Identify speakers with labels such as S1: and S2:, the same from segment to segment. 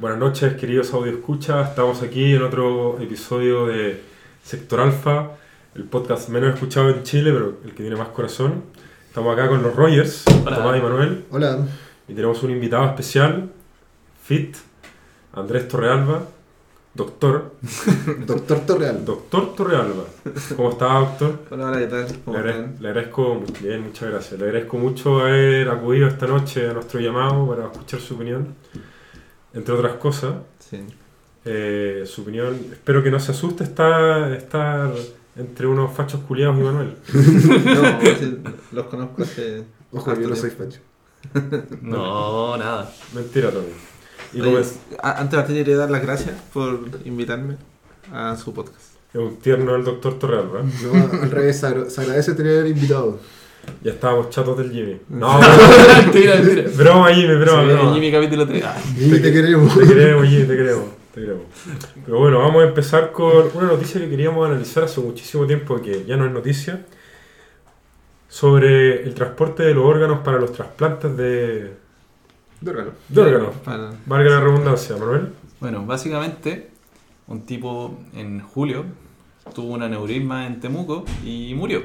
S1: Buenas noches, queridos audio escucha. Estamos aquí en otro episodio de Sector Alfa, el podcast menos escuchado en Chile, pero el que tiene más corazón. Estamos acá con los Rogers,
S2: Hola.
S1: Tomás y Manuel,
S3: Hola.
S1: y tenemos un invitado especial, Fit, Andrés Torrealba, doctor,
S3: Doctor Torreal.
S1: doctor Torrealba. ¿Cómo está, doctor?
S2: Hola, hola, ¿qué tal?
S1: Le,
S2: ¿Cómo están?
S1: le agradezco, bien, muchas gracias. Le agradezco mucho haber acudido esta noche a nuestro llamado para escuchar su opinión, entre otras cosas.
S2: Sí.
S1: Eh, su opinión, espero que no se asuste estar, estar entre unos fachos culiados y Manuel.
S2: No, los conozco hace...
S3: Ojo, yo no soy facho.
S4: No, nada.
S1: Mentira, Tony. Y
S2: Oye, antes de partir quería dar las gracias por invitarme a su podcast.
S1: es un tierno el doctor Torrealba.
S3: No, al revés, se agradece tener invitado.
S1: Ya estábamos chatos del Jimmy. No,
S4: mentira, mentira.
S1: broma Jimmy, broma,
S4: Sí,
S1: broma.
S4: Jimmy capítulo 3.
S3: Y te queremos.
S1: Te queremos, Jimmy, te queremos, te queremos. Pero bueno, vamos a empezar con una noticia que queríamos analizar hace muchísimo tiempo, que ya no es noticia, sobre el transporte de los órganos para los trasplantes de,
S3: De órgano.
S1: de órganos.
S2: Para-
S1: Valga la redundancia, Manuel.
S4: Bueno, básicamente, un tipo en julio tuvo un aneurisma en Temuco y murió.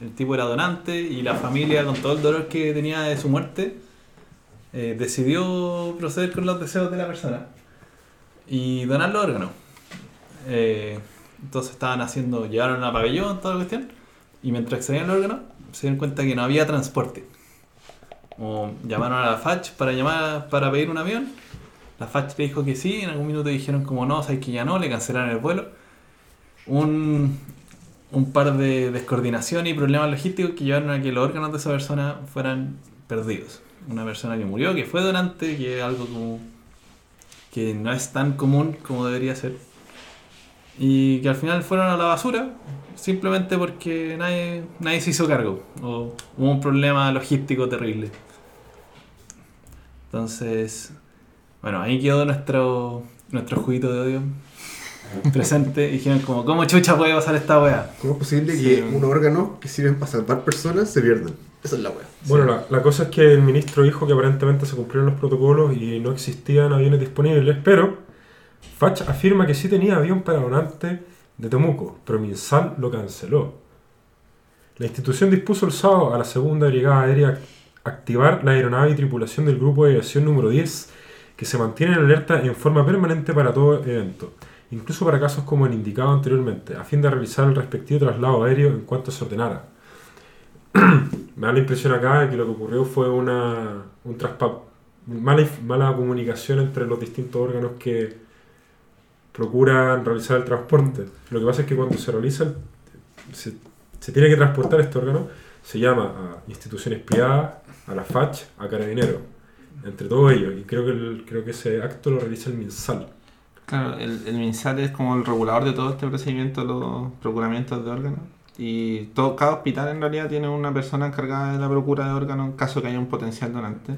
S4: El, tipo era donante y la familia, con todo el dolor que tenía de su muerte, eh, decidió proceder con los deseos de la persona y donar los órganos. Eh, entonces estaban haciendo, llevaron a pabellón, toda la cuestión, y mientras extraían los órganos, se dieron cuenta que no había transporte. O llamaron a la FACH para, llamar, para pedir un avión la FACH le dijo que sí, en algún minuto dijeron como no, sabes que ya no, le cancelaron el vuelo. Un, un par de descoordinaciones y problemas logísticos que llevaron a que los órganos de esa persona fueran perdidos. Una persona que murió, que fue donante, que es algo como que no es tan común como debería ser. Y que al final fueron a la basura, simplemente porque nadie, nadie se hizo cargo. O hubo un problema logístico terrible. Entonces, bueno, ahí quedó nuestro, nuestro juguito de odio presente. Y dijeron como, ¿cómo chucha puede pasar esta weá?
S3: ¿Cómo es posible
S4: Sí.
S3: que un órgano que sirven para salvar personas se pierdan? Esa es la wea.
S1: Bueno, la, la cosa es que el ministro dijo que aparentemente se cumplieron los protocolos y no existían aviones disponibles, pero Fach afirma que sí tenía avión para donante de Temuco, pero Minsal lo canceló. La institución dispuso el sábado a la segunda brigada aérea activar la aeronave y tripulación del grupo de aviación número 10, que se mantiene en alerta en forma permanente para todo evento, incluso para casos como el indicado anteriormente, a fin de realizar el respectivo traslado aéreo en cuanto se ordenara. Me da la impresión acá de que lo que ocurrió fue una un mala, mala comunicación entre los distintos órganos que procuran realizar el transporte. Lo que pasa es que cuando se realiza, el- se, se tiene que transportar este órgano, se llama a instituciones privadas, a la FACH, a Carabineros, entre todos ellos. Y creo que, el- creo que ese acto lo realiza el MinSal.
S2: Claro, el, el MinSal es como el regulador de todo este procedimiento, los procuramientos de órganos. Y todo, cada hospital en realidad tiene una persona encargada de la procura de órganos en caso que haya un potencial donante.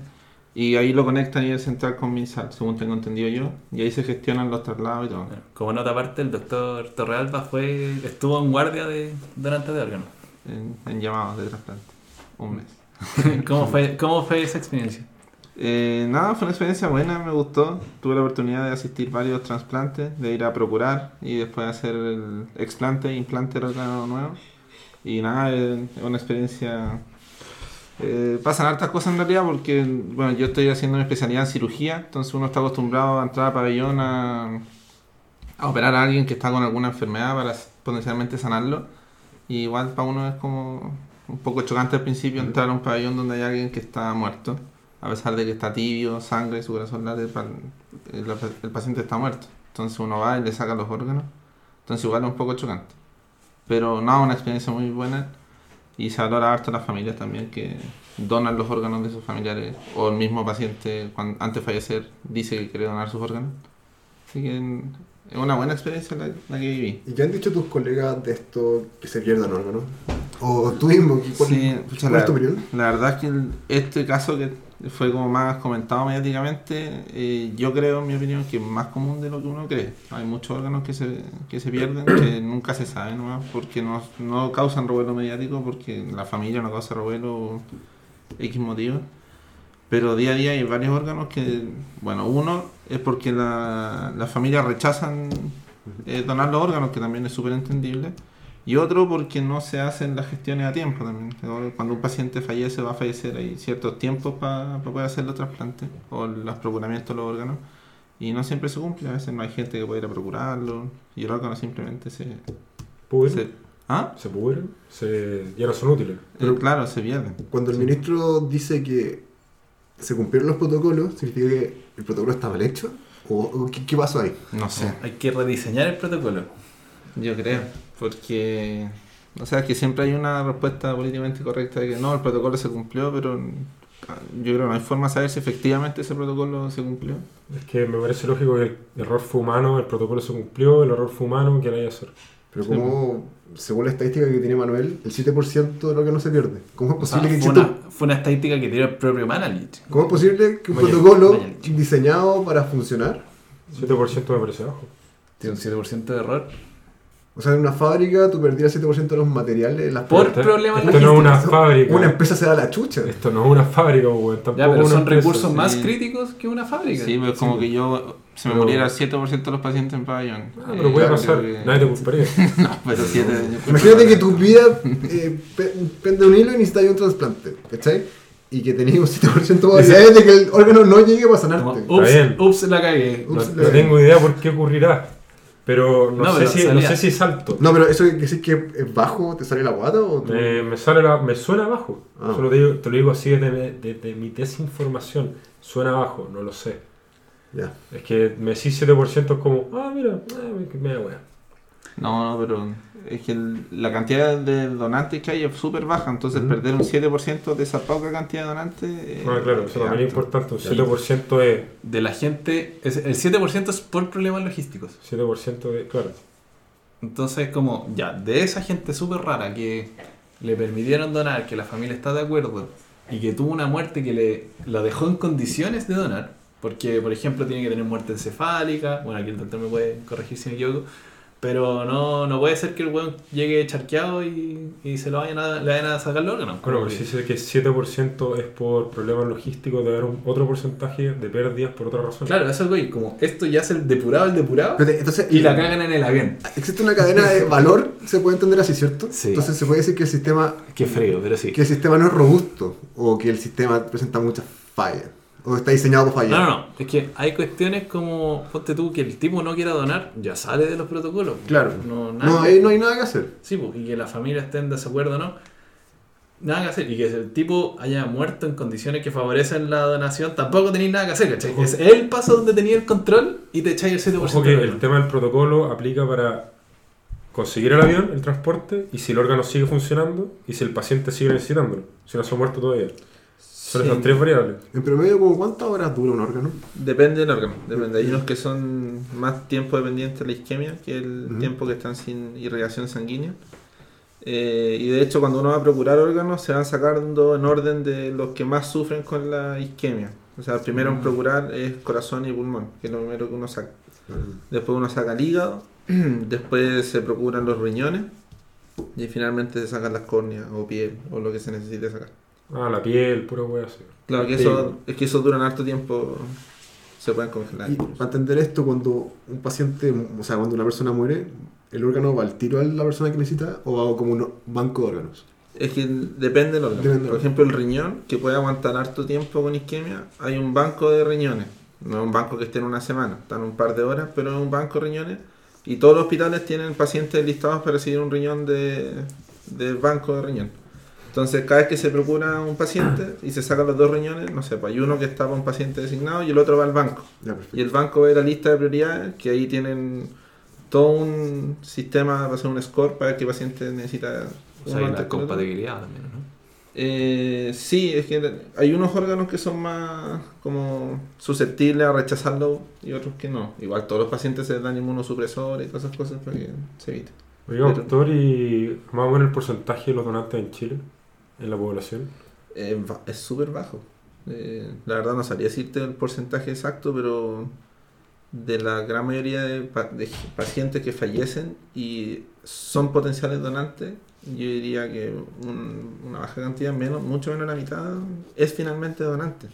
S2: Y ahí lo conecta a nivel central con MinSal, según tengo entendido yo. Y ahí se gestionan los traslados y todo.
S4: Como nota aparte, el doctor Torrealba fue, estuvo en guardia de donante de órganos.
S2: En, en llamados de trasplante. Un mes.
S4: ¿Cómo fue, ¿Cómo fue esa experiencia?
S2: Eh, nada, fue una experiencia buena, me gustó. Tuve la oportunidad de asistir varios trasplantes, de ir a procurar y después hacer el explante implante de órgano nuevo. Y nada, es es una experiencia... eh, pasan hartas cosas en realidad porque, bueno, yo estoy haciendo una especialidad en cirugía, entonces uno está acostumbrado a entrar a pabellón a, a operar a alguien que está con alguna enfermedad para potencialmente sanarlo. Y igual para uno es como un poco chocante al principio entrar a un pabellón donde hay alguien que está muerto a pesar de que está tibio, sangre, su corazón late, pa- el, el paciente está muerto. Entonces uno va y le saca los órganos. Entonces igual es un poco chocante. Pero no, una experiencia muy buena. Y se valora harto a las familias también que donan los órganos de sus familiares. O el mismo paciente, cuando, antes de fallecer, dice que quiere donar sus órganos. Así que es una buena experiencia la, la que viví.
S3: ¿Y qué han dicho tus colegas de esto que se pierdan órganos? O tú mismo, ¿cuál,
S2: Sí,
S3: cuál
S2: pucha,
S3: es
S2: la,
S3: tu opinión?
S2: la verdad es que el- este caso que fue como más comentado mediáticamente, eh, yo creo, en mi opinión, que es más común de lo que uno cree. Hay muchos órganos que se, que se pierden, que nunca se sabe nomás, porque no, no causan revuelo mediático, porque la familia no causa revuelo X motivo. Pero día a día hay varios órganos que, bueno, uno es porque la- las familias rechazan eh, donar los órganos, que también es súper entendible. Y otro porque no se hacen las gestiones a tiempo también. Cuando un paciente fallece, va a fallecer, hay ciertos tiempos para poder hacer los trasplantes o los procuramientos de los órganos. Y no siempre se cumple, a veces no hay gente que pueda ir a procurarlo y el órgano simplemente se...
S1: ¿Pudren?
S2: se ¿Ah?
S1: ¿Se pudren? Se... Ya no son útiles.
S2: Pero claro, se pierde.
S3: Cuando el
S1: Sí.
S3: ministro dice que se cumplieron los protocolos, ¿significa que el protocolo está mal hecho? ¿O, o qué, qué pasó ahí?
S2: No sé.
S4: Hay que rediseñar el protocolo.
S2: Yo creo, porque o sea, que siempre hay una respuesta políticamente correcta de que no, el protocolo se cumplió, pero ah, yo creo que no hay forma de saber si efectivamente ese protocolo se cumplió.
S1: Es que me parece lógico que el error fue humano, el protocolo se cumplió, el error fue humano, que hay hacer?
S3: Pero
S1: Sí.
S3: como, según la estadística que tiene Manuel, el 7% de lo que no se pierde. ¿Cómo es
S4: O sea,
S3: posible que
S4: fue, una, fue una estadística que tiró el propio Manalich.
S3: ¿Cómo es posible que un protocolo diseñado para funcionar,
S1: 7% me parece bajo.
S4: Tiene un 7% de error.
S3: O sea, en una fábrica tú perdías el 7% de los materiales, las
S4: Por problemas
S1: Esto no es una fábrica.
S3: Una empresa se da la chucha.
S1: Esto no es una fábrica, weón. Tampoco
S4: Ya, pero
S1: una
S4: son
S1: empresa.
S4: recursos más
S2: sí.
S4: críticos que una fábrica.
S2: Sí, pero es como que yo se me
S1: Pero-
S2: muriera el 7% de los pacientes en pabellón.
S1: Ah, pero puede pasar.
S2: que-
S1: Nadie te culparía.
S2: No, pero 7.
S3: Imagínate que tu vida eh, pe- pende un hilo y necesitas un trasplante, ¿cachai? Y que tenías un 7% de probabilidades de que el órgano no llegue para sanarte.
S4: ups,
S1: bien.
S4: ups, la cagué.
S1: No, tengo idea por qué ocurrirá. Pero no,
S4: No,
S1: sé,
S4: pero
S1: si, no sé si es alto.
S3: No, pero eso quiere decir que es bajo, te sale la guata o
S1: Me, me sale la, me suena bajo.
S3: Ah.
S1: Solo te, digo- te lo digo así desde, desde mi desinformación. Suena bajo, no lo sé.
S3: Ya.
S1: Es que me decís 7% es como, ah, mira, ah, me, da wea.
S2: No, no, pero es que el- la cantidad de donantes que hay es súper baja, entonces perder un 7% de esa poca cantidad de donantes.
S1: Ah, claro, eso también es importante. Un
S3: Sí.
S1: 7% es.
S4: De la gente, es- el 7% es por problemas logísticos.
S1: 7% de. Claro.
S4: Entonces, como, ya, de esa gente súper rara que le permitieron donar, que la familia está de acuerdo y que tuvo una muerte que le la dejó en condiciones de donar, porque, por ejemplo, tiene que tener muerte encefálica, bueno, aquí el doctor me puede corregir si me equivoco, pero no, no puede ser que el weón llegue charqueado y, y se lo vayan a, le vayan a sacar el órgano.
S1: Bueno,
S4: Como
S1: pues
S4: que-
S1: si dice que 7% es por problemas logísticos, debe haber un, otro porcentaje de pérdidas por otra razón.
S4: Claro, eso es algo y como esto ya es el depurado, el depurado,
S3: entonces,
S4: y la cagan en el avión.
S3: existe una cadena de valor, se puede entender así, ¿cierto?
S4: Sí.
S3: Entonces se puede decir que el sistema
S4: Qué frío, pero sí.
S3: que el sistema no es robusto o que el sistema presenta muchas fallas o está diseñado para fallar.
S4: No, no, no. Es que hay cuestiones como, ponte tú, que el tipo no quiera donar, ya sale de los protocolos.
S3: Claro.
S4: No, nada
S3: No,
S4: que-
S3: ahí no hay nada que hacer.
S4: Sí, pues, y que la familia esté en desacuerdo o no. Nada que hacer. Y que el tipo haya muerto en condiciones que favorecen la donación, tampoco tenéis nada que hacer, ¿cachai?
S1: Ojo.
S4: Es el paso donde tenía el control y te echáis el 7%.
S1: Ojo que el tema del protocolo aplica para conseguir el avión, el transporte, y si el órgano sigue funcionando, y si el paciente sigue necesitándolo. Si no se ha muerto todavía. Son
S2: Sí.
S1: esas tres variables.
S3: En promedio, ¿como ¿cuántas horas dura un órgano?
S2: Depende del órgano, depende. Hay unos que son más tiempo dependientes de la isquemia que el tiempo que están sin irrigación sanguínea. Eh, y de hecho, cuando uno va a procurar órganos, se van sacando en orden de los que más sufren con la isquemia. O sea, primero en procurar es corazón y pulmón, que es lo primero que uno saca. Después uno saca el hígado, después se procuran los riñones y finalmente se sacan las córneas o piel o lo que se necesite sacar.
S1: Ah, la piel, pura wea así.
S2: Claro, que
S3: Sí.
S2: eso, es que eso duran harto tiempo, se pueden congelar.
S3: Y para entender esto, cuando un paciente, o sea, cuando una persona muere, ¿el órgano va al tiro a la persona que necesita o va como un banco de órganos?
S2: Es que depende del órgano.
S3: Depende del
S2: Por ejemplo, el riñón, que puede aguantar harto tiempo con isquemia, hay un banco de riñones. No es un banco que esté en una semana, están un par de horas, pero es un banco de riñones. Y todos los hospitales tienen pacientes listados para recibir un riñón de, del banco de riñón. Entonces, cada vez que se procura un paciente y se sacan los dos riñones, no sé, pues hay uno que está para un paciente designado y el otro va al banco.
S3: Ya.
S2: Y el banco ve la lista de prioridades, que ahí tienen todo un sistema para hacer un score para ver qué paciente necesita.
S4: O sea, hay una compatibilidad también, ¿no?
S2: Eh, sí, es que hay unos órganos que son más como susceptibles a rechazarlo y otros que no. Igual todos los pacientes se dan inmunosupresores y todas esas cosas para que se evite.
S1: Oiga, doctor, ¿y más o menos el porcentaje de los donantes en Chile? En la población.
S2: Eh, es súper bajo. Eh, la verdad no sabría decirte el porcentaje exacto, pero de la gran mayoría de, pa- de pacientes que fallecen y son potenciales donantes, yo diría que un- una baja cantidad, menos, mucho menos de la mitad, es finalmente donante.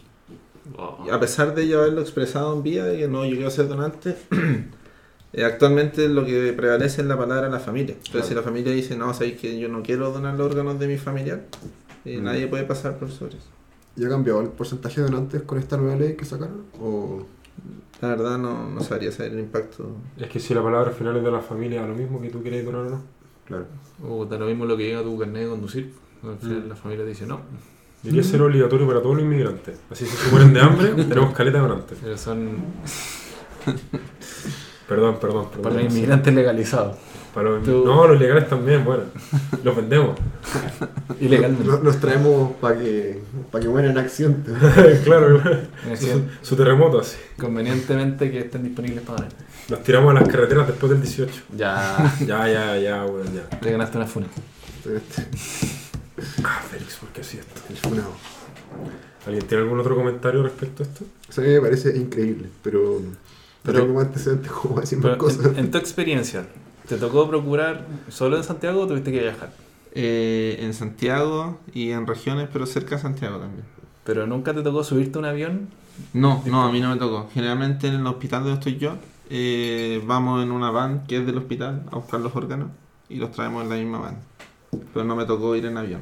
S2: Y a pesar de yo haberlo expresado en vida de que no, yo quiero ser donante, eh, actualmente lo que prevalece es la palabra la familia. Entonces,
S1: Claro.
S2: si la familia dice, no, sabéis que yo no quiero donar los órganos de mi familiar, eh,
S1: Mm.
S2: nadie puede pasar por sobre eso.
S3: ¿Y ha cambiado el porcentaje de donantes con esta nueva ley que sacaron? ¿O
S2: La verdad, no, no sabría saber el impacto.
S1: Es que si la palabra final es de la familia, lo mismo que tú querés donar o no.
S3: claro?
S4: O da lo mismo lo que diga tu carnet de conducir. Al final
S1: Mm.
S4: la familia te dice no.
S1: Debería ser obligatorio para todos los inmigrantes. Así si se mueren de hambre, tenemos caleta de donantes.
S4: Pero son
S1: Perdón, perdón, perdón.
S4: para los inmigrantes legalizados.
S1: Para los-
S4: Tú-
S1: No, los legales también, bueno. Los vendemos.
S4: Ilegalmente.
S3: Nos traemos para que, pa que mueran en acción.
S1: claro, claro. Su, su terremoto así.
S4: Convenientemente que estén disponibles para donar.
S1: Nos tiramos a las carreteras después del 18.
S4: Ya,
S1: Ya, ya, ya, bueno, ya.
S4: te ganaste una funa.
S1: Ah, Félix, ¿por qué así esto?
S3: El funado.
S1: ¿Alguien tiene algún otro comentario respecto a esto?
S3: O sea, a mí me parece increíble, pero,
S4: Pero-
S3: no tengo más antecedentes como decir más cosas.
S4: en, en tu experiencia, ¿te tocó procurar solo en Santiago o tuviste que viajar?
S2: Eh, en Santiago y en regiones, pero cerca de Santiago también.
S4: Pero nunca te tocó subirte a un avión.
S2: No, no, a mí no me tocó. Generalmente en el hospital donde estoy yo, eh, vamos en una van que es del hospital a buscar los órganos y los traemos en la misma van. Pero no me tocó ir en avión.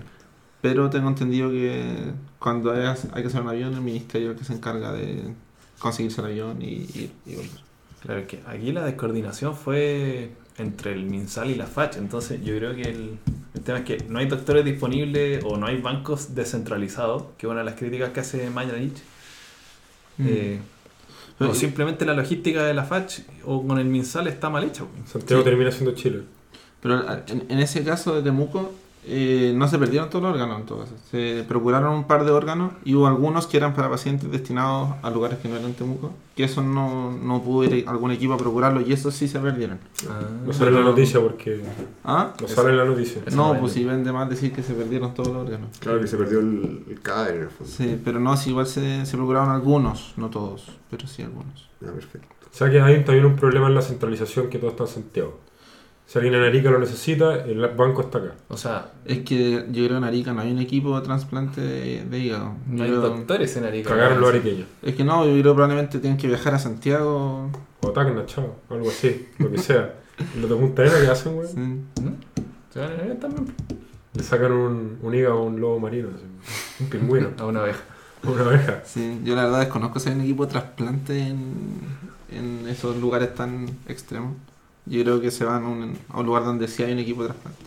S2: Pero tengo entendido que cuando hay, hay que hacer un avión, el ministerio es el que se encarga de conseguirse el avión y ir y volver.
S4: Claro que aquí la descoordinación fue entre el MinSal y la FACH. Entonces yo creo que el, el tema es que no hay doctores disponibles o no hay bancos descentralizados, que es una de las críticas que hace Mañanich. Eh,
S2: Pero-
S4: o simplemente la logística de la FACH o con el MinSal está mal hecha.
S1: Santiago
S2: Sí.
S1: termina siendo Chile.
S2: Pero en ese caso de Temuco, eh, no se perdieron todos los órganos en todo caso. Se procuraron un par de órganos y hubo algunos que eran para pacientes destinados a lugares que no eran Temuco, que eso no, no pudo ir algún equipo a procurarlo y eso sí se perdieron.
S1: No sale en la noticia porque.
S2: ¿Ah?
S1: No sale en la noticia.
S2: No,
S4: no
S2: pues si vende más decir que se perdieron todos los órganos.
S3: Claro que se perdió el, el cadáver en el fondo.
S2: Sí, pero no, si igual se, se procuraron algunos, no todos, pero sí algunos.
S3: Ya, perfecto.
S1: O sea que hay también un problema en la centralización que todo está en Santiago. Si alguien en Arica lo necesita, el banco está acá.
S4: O sea,
S2: Es que yo creo que en Arica no hay un equipo de trasplante de, de hígado.
S4: no hay
S2: creo-
S4: doctores en Arica.
S1: Cagaron los ariqueños.
S2: Es que no, yo creo que probablemente tienen que viajar a Santiago.
S1: O Tacna, chao. Algo así. Lo que sea. Los de Punta Arena, ¿qué hacen, güey?
S2: Sí.
S4: ¿Mm? Se van a también
S1: Le sacan un, un hígado a un lobo marino. así. Un pingüino.
S4: a una abeja.
S1: Una abeja.
S2: Sí, yo la verdad desconozco si hay un equipo de trasplante en, en esos lugares tan extremos. Yo creo que se van a un, a un lugar donde sí hay un equipo de trasplante.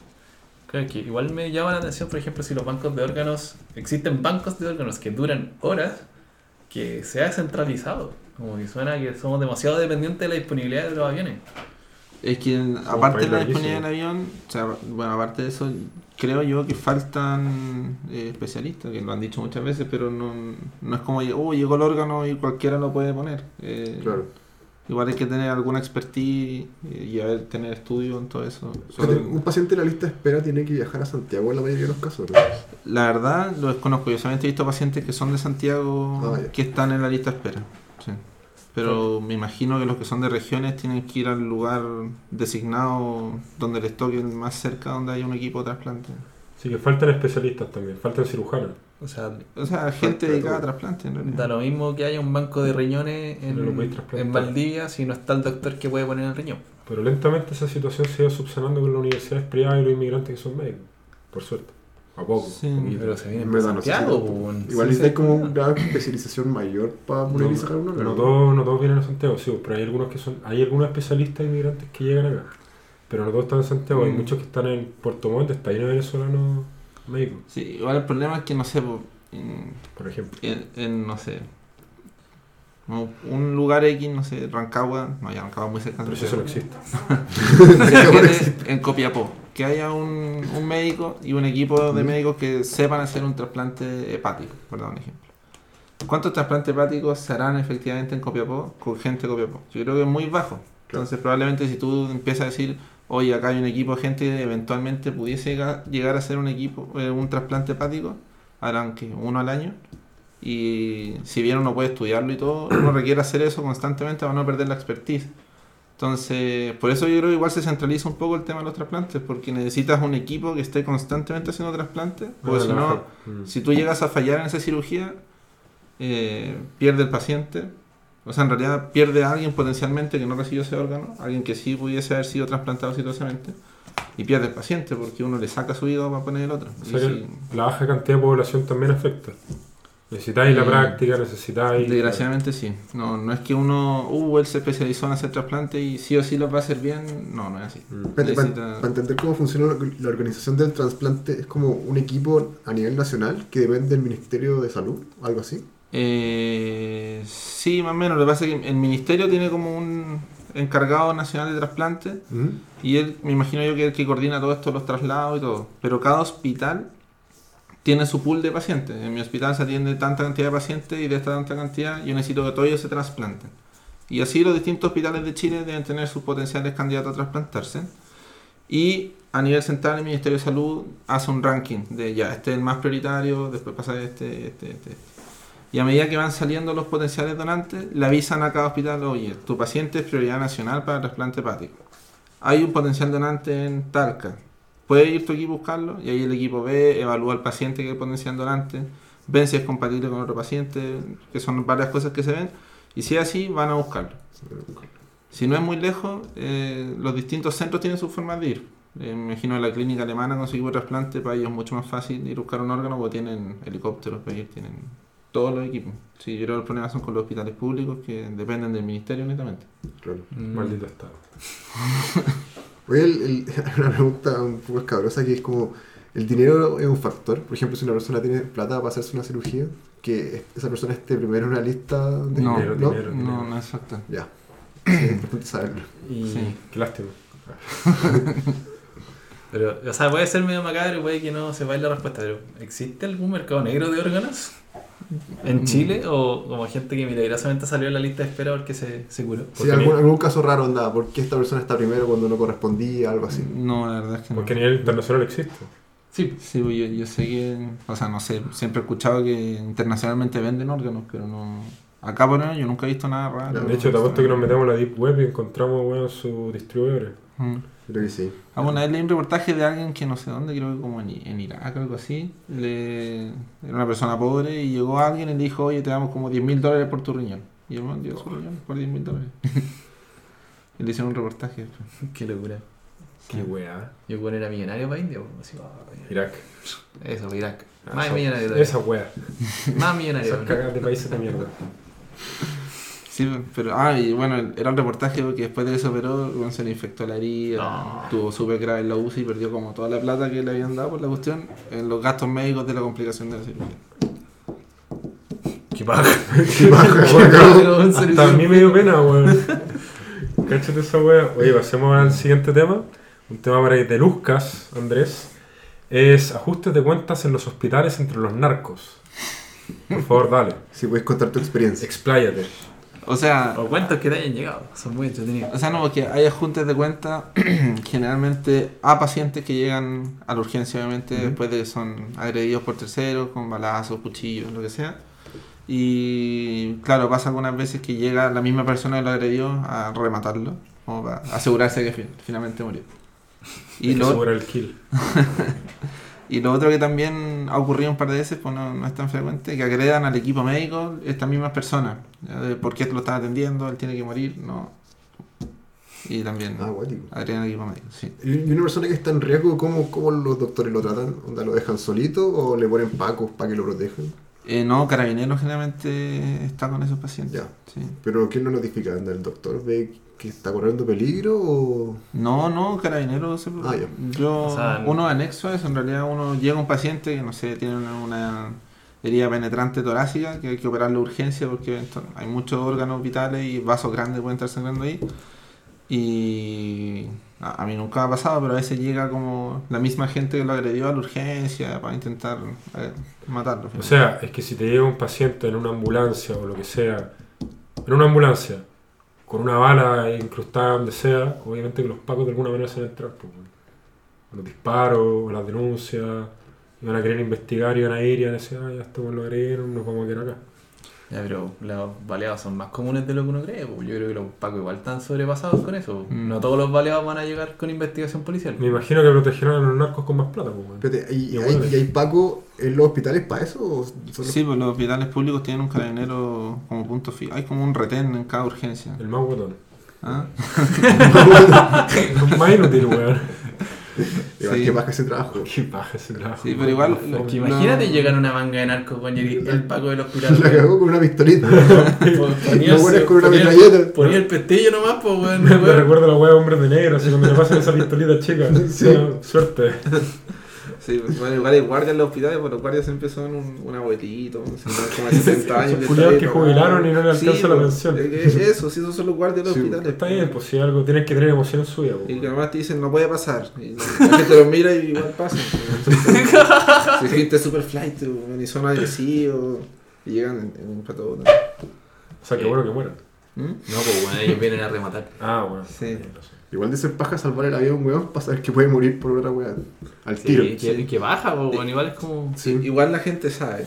S4: Claro que igual me llama la atención, por ejemplo, si los bancos de órganos, existen bancos de órganos que duran horas, que sea centralizado. Como que suena que somos demasiado dependientes de la disponibilidad de los aviones.
S2: Es que aparte de la disponibilidad del avión, o sea, bueno, aparte de eso, creo yo que faltan eh, especialistas, que lo han dicho muchas veces, pero no, no es como, oh, llegó el órgano y cualquiera lo puede poner. Eh,
S3: Claro.
S2: Igual hay que tener alguna expertise y haber, tener estudio en todo eso. Sobre-
S3: un paciente en la lista de espera tiene que viajar a Santiago en la mayoría de los casos, ¿no?
S2: La verdad, lo desconozco. Yo solamente he visto pacientes que son de Santiago
S3: Ah,
S2: que están en la lista de espera. Sí. Pero me imagino que los que son de regiones tienen que ir al lugar designado donde les toque más cerca, donde haya un equipo de trasplante.
S1: Así que faltan especialistas también. Faltan cirujanos.
S4: O sea,
S2: O sea, gente
S3: de
S2: dedicada a
S3: todo.
S2: trasplante. en realidad.
S4: da lo mismo que haya un banco de riñones en, Valdivia si no está el doctor que puede poner el riñón.
S1: Pero lentamente esa situación se va subsanando con las universidades privadas y los inmigrantes que son médicos. Por suerte. A poco.
S2: Sí.
S1: poquito.
S4: Pero se viene Santiago, weón.
S3: Igual
S2: Sí,
S3: necesitas
S2: sí.
S3: como una especialización mayor para y un
S1: No,
S3: órgano.
S1: no todos, no todos vienen a Santiago, sí, pero hay algunos que son, hay algunos especialistas inmigrantes que llegan acá. Pero no todos están en Santiago, hay
S2: Mm.
S1: muchos que están en Puerto Montt, está lleno de venezolanos médicos,
S2: Sí, igual el problema es que, no sé, en,
S1: por ejemplo.
S2: en- en, no sé, un lugar X, no sé, Rancagua, no, ya Rancagua muy cerca de
S1: Pero eso no existe.
S2: En Copiapó, que haya un, un médico y un equipo de médicos que sepan hacer un trasplante hepático, por dar un ejemplo. ¿Cuántos trasplantes hepáticos se harán efectivamente en Copiapó con gente de Copiapó? Yo creo que es muy bajo. Entonces, probablemente si tú empiezas a decir, oye, acá hay un equipo de gente que eventualmente pudiese llega- llegar a ser un equipo, eh, un trasplante hepático, harán que uno al año. Y si bien uno puede estudiarlo y todo, uno requiere hacer eso constantemente para no perder la expertise. Entonces, por eso yo creo que igual se centraliza un poco el tema de los trasplantes, porque necesitas un equipo que esté constantemente haciendo trasplantes, porque si no,
S1: Mm.
S2: si tú llegas a fallar en esa cirugía, eh, pierde el paciente. O sea, en realidad pierde a alguien potencialmente que no recibió ese órgano, alguien que sí pudiese haber sido trasplantado exitosamente, y pierde el paciente porque uno le saca su hígado para poner el otro.
S1: O sea la baja cantidad de población también afecta. Necesitáis la
S2: Mm.
S1: práctica, necesitáis...
S2: Desgraciadamente sí. No, no es que uno, uh, él se especializó en hacer trasplante y sí o sí lo va a hacer bien. No, no es así.
S1: Mm.
S2: Necesita-
S3: Para entender cómo funciona la- la organización del trasplante, es como un equipo a nivel nacional que depende del Ministerio de Salud, algo así.
S2: Eh, sí, más o menos. Lo que pasa es que el ministerio tiene como un encargado nacional de trasplante
S3: Ujú.
S2: y él, me imagino yo que es el que coordina todo esto, los traslados y todo. Pero cada hospital tiene su pool de pacientes. En mi hospital se atiende tanta cantidad de pacientes y de esta tanta cantidad yo necesito que todos ellos se trasplanten. Y así los distintos hospitales de Chile deben tener sus potenciales candidatos a trasplantarse. Y a nivel central el Ministerio de Salud hace un ranking de ya, este es el más prioritario, después pasa este, este, este. este. Y a medida que van saliendo los potenciales donantes, le avisan a cada hospital, oye, tu paciente es prioridad nacional para trasplante hepático. Hay un potencial donante en Talca. Puedes ir tu equipo a buscarlo y ahí el equipo ve, evalúa al paciente que es potencial donante, ven si es compatible con otro paciente, que son varias cosas que se ven, y si es así, van a buscarlo. Si no es muy lejos, eh, los distintos centros tienen sus formas de ir. Eh, me imagino la clínica alemana con su equipo de trasplante, para ellos es mucho más fácil ir a buscar un órgano porque tienen helicópteros para ir, tienen todos los equipos. Sí, yo creo que los problemas son con los hospitales públicos que dependen del ministerio netamente.
S3: Claro.
S4: Mm.
S1: Maldito Estado.
S3: Oye, el- el- una pregunta un poco escabrosa que es como, ¿el dinero es un factor? Por ejemplo, si una persona tiene plata para hacerse una cirugía, que esa persona esté primero en una lista de...
S2: No,
S1: Dinero,
S3: ¿no?
S1: dinero.
S2: No, no es exacto.
S3: Ya. Sí, es importante saberlo.
S4: Y,
S2: Sí.
S1: Qué lástima.
S4: Pero, o sea, puede ser medio macabro y puede que no sepáis la respuesta, pero ¿existe algún mercado negro de órganos en
S2: Mm.
S4: Chile? ¿O como gente que milagrosamente salió en la lista de espera porque se, se curó?
S3: Sí, algún, algún caso raro, onda, ¿por qué esta persona está primero cuando no correspondía? Algo así.
S2: No, la verdad es que no.
S1: Porque a nivel internacional existe.
S4: Sí,
S2: Sí, pues yo, yo sé que, o sea, no sé, siempre he escuchado que internacionalmente venden órganos, pero no... Acá por ahí yo nunca he visto nada raro.
S1: De hecho, te apuesto que nos metemos en la Deep Web y encontramos bueno, sus distribuidores.
S2: Mm.
S3: Creo que sí.
S2: Ah, una vez leí un reportaje de alguien que no sé dónde, creo que como en, en Irak o algo así. Le, era una persona pobre y llegó alguien y le dijo, oye, te damos como 10 mil dólares por tu riñón. Y el man dio su riñón por 10 mil dólares. y le hicieron un reportaje.
S4: qué locura.
S1: Qué weá.
S4: Yo cuando era millonario para India, así,
S1: Irak.
S4: eso, Irak.
S1: Ah,
S4: Más millonario todavía.
S1: Esa weá.
S4: Más millonario.
S1: Esas cagas de países de mierda.
S2: Sí, pero, ah, y bueno, era un reportaje porque después de que se operó, bueno, se le infectó la herida,
S4: No.
S2: tuvo súper grave en la UCI y perdió como toda la plata que le habían dado por la cuestión en los gastos médicos de la complicación de la cirugía.
S4: Qué paja.
S3: Qué
S1: Hasta a mí me dio pena, weón. Cáchate esa weá. Oye, pasemos al siguiente tema. Un tema para que te luzcas, Andrés. Es ajustes de cuentas en los hospitales entre los narcos. Por favor, dale.
S3: Si puedes contar tu experiencia.
S1: Expláyate.
S2: O sea,
S4: O cuentos que te hayan llegado, son muy entretenidos.
S2: O sea, no, porque hay ajustes de cuenta generalmente a pacientes que llegan a la urgencia, obviamente, después de que son agredidos por terceros, con balazos, cuchillos, lo que sea. Y claro, pasa algunas veces que llega la misma persona que lo agredió a rematarlo, o para asegurarse que fi- finalmente murió.
S1: Y
S2: lo,
S1: asegurar el kill.
S2: y lo otro que también ha ocurrido un par de veces, pues no, no es tan frecuente, que agredan al equipo médico estas mismas personas. ¿Por qué lo están atendiendo? ¿Él tiene que morir? No. Y también
S3: Ah,
S2: agredan al equipo médico, sí.
S3: Y una persona que está en riesgo, ¿cómo, cómo los doctores lo tratan? ¿Onda, ¿Lo dejan solito o le ponen pacos para que lo protejan?
S2: Eh, no, Carabineros generalmente está con esos pacientes.
S3: Ya.
S2: Sí.
S3: ¿Pero quién lo notifica? ¿Anda ¿El doctor ve que está corriendo peligro o...?
S2: No, no, Carabineros. se-
S3: Ah, ya.
S2: Yo,
S4: O sea,
S2: uno anexo a eso, en realidad uno llega a un paciente que, no sé, tiene una, una herida penetrante torácica que hay que operarle urgencia porque hay muchos órganos vitales y vasos grandes pueden estar sangrando ahí. Y a, a mí nunca me ha pasado, pero a veces llega como la misma gente que lo agredió a la urgencia para intentar eh, matarlo.
S1: O sea, es que si te llega un paciente en una ambulancia o lo que sea, en una ambulancia, con una bala incrustada donde sea, obviamente que los pacos de alguna manera se van a entrar. pues, los disparos, las denuncias, iban a querer investigar, iban a ir y iban a decir, ah, ya estamos lo agredieron, nos vamos a quedar acá.
S4: Ya, pero los baleados son más comunes de lo que uno cree. pues. Yo creo que los pacos igual están sobrepasados con eso.
S2: Mm.
S4: No todos los baleados van a llegar con investigación policial.
S1: Me imagino que protegieron a los narcos con más plata, pues,
S3: ¿y,
S1: Y
S3: hay, y hay Paco en los hospitales para eso? ¿O solo-
S2: Sí, pues los hospitales públicos tienen un carabinero como punto fijo. Hay como un retén en cada urgencia.
S1: El más botón.
S2: ¿Ah?
S1: Es más inútil, weón.
S3: Igual
S2: Sí.
S3: que baja ese trabajo.
S1: Qué paja ese trabajo.
S2: Sí, pero igual-.
S4: Es que imagínate
S2: No.
S4: llegar a una manga de narcos con el, el paco del hospital.
S3: La
S4: weón.
S3: cagó con una pistolita.
S4: Ponía
S3: Lo
S4: el-
S3: pones con una
S4: ponía el-
S3: metralleta.
S4: Ponía el pestillo nomás, pues, weón.
S1: Me recuerdo a la wea hombres de negro, así cuando le pasan esa pistolita chica.
S3: Sí.
S1: No, suerte.
S2: Sí, pues, bueno, igual hay guardias en los hospitales, pero los guardias siempre son un, un abuelito, como de 70 años.
S1: Son que jubilaron y no le alcanza la
S2: pues,
S1: pensión.
S2: es que es eso, sí, esos son los guardias de los
S3: Sí,
S2: hospitales.
S1: Está bien, pues si algo tienes que tener emoción suya,
S2: Y
S1: pues.
S2: que además te dicen, no puede pasar. Y la gente los mira y igual pasa. Si gente super flight, y son agresivos, y llegan en, en un plato.
S1: O sea, que bueno que mueran.
S2: ¿Mm?
S4: No, pues, weón, ellos vienen a rematar.
S1: Ah, bueno.
S2: Sí.
S3: Igual de ser paja salvar el avión, weón, para saber que puede morir por otra weá. Al tiro.
S4: Sí, que, que baja, weón. Igual es como.
S3: Sí.
S2: Igual la gente sabe.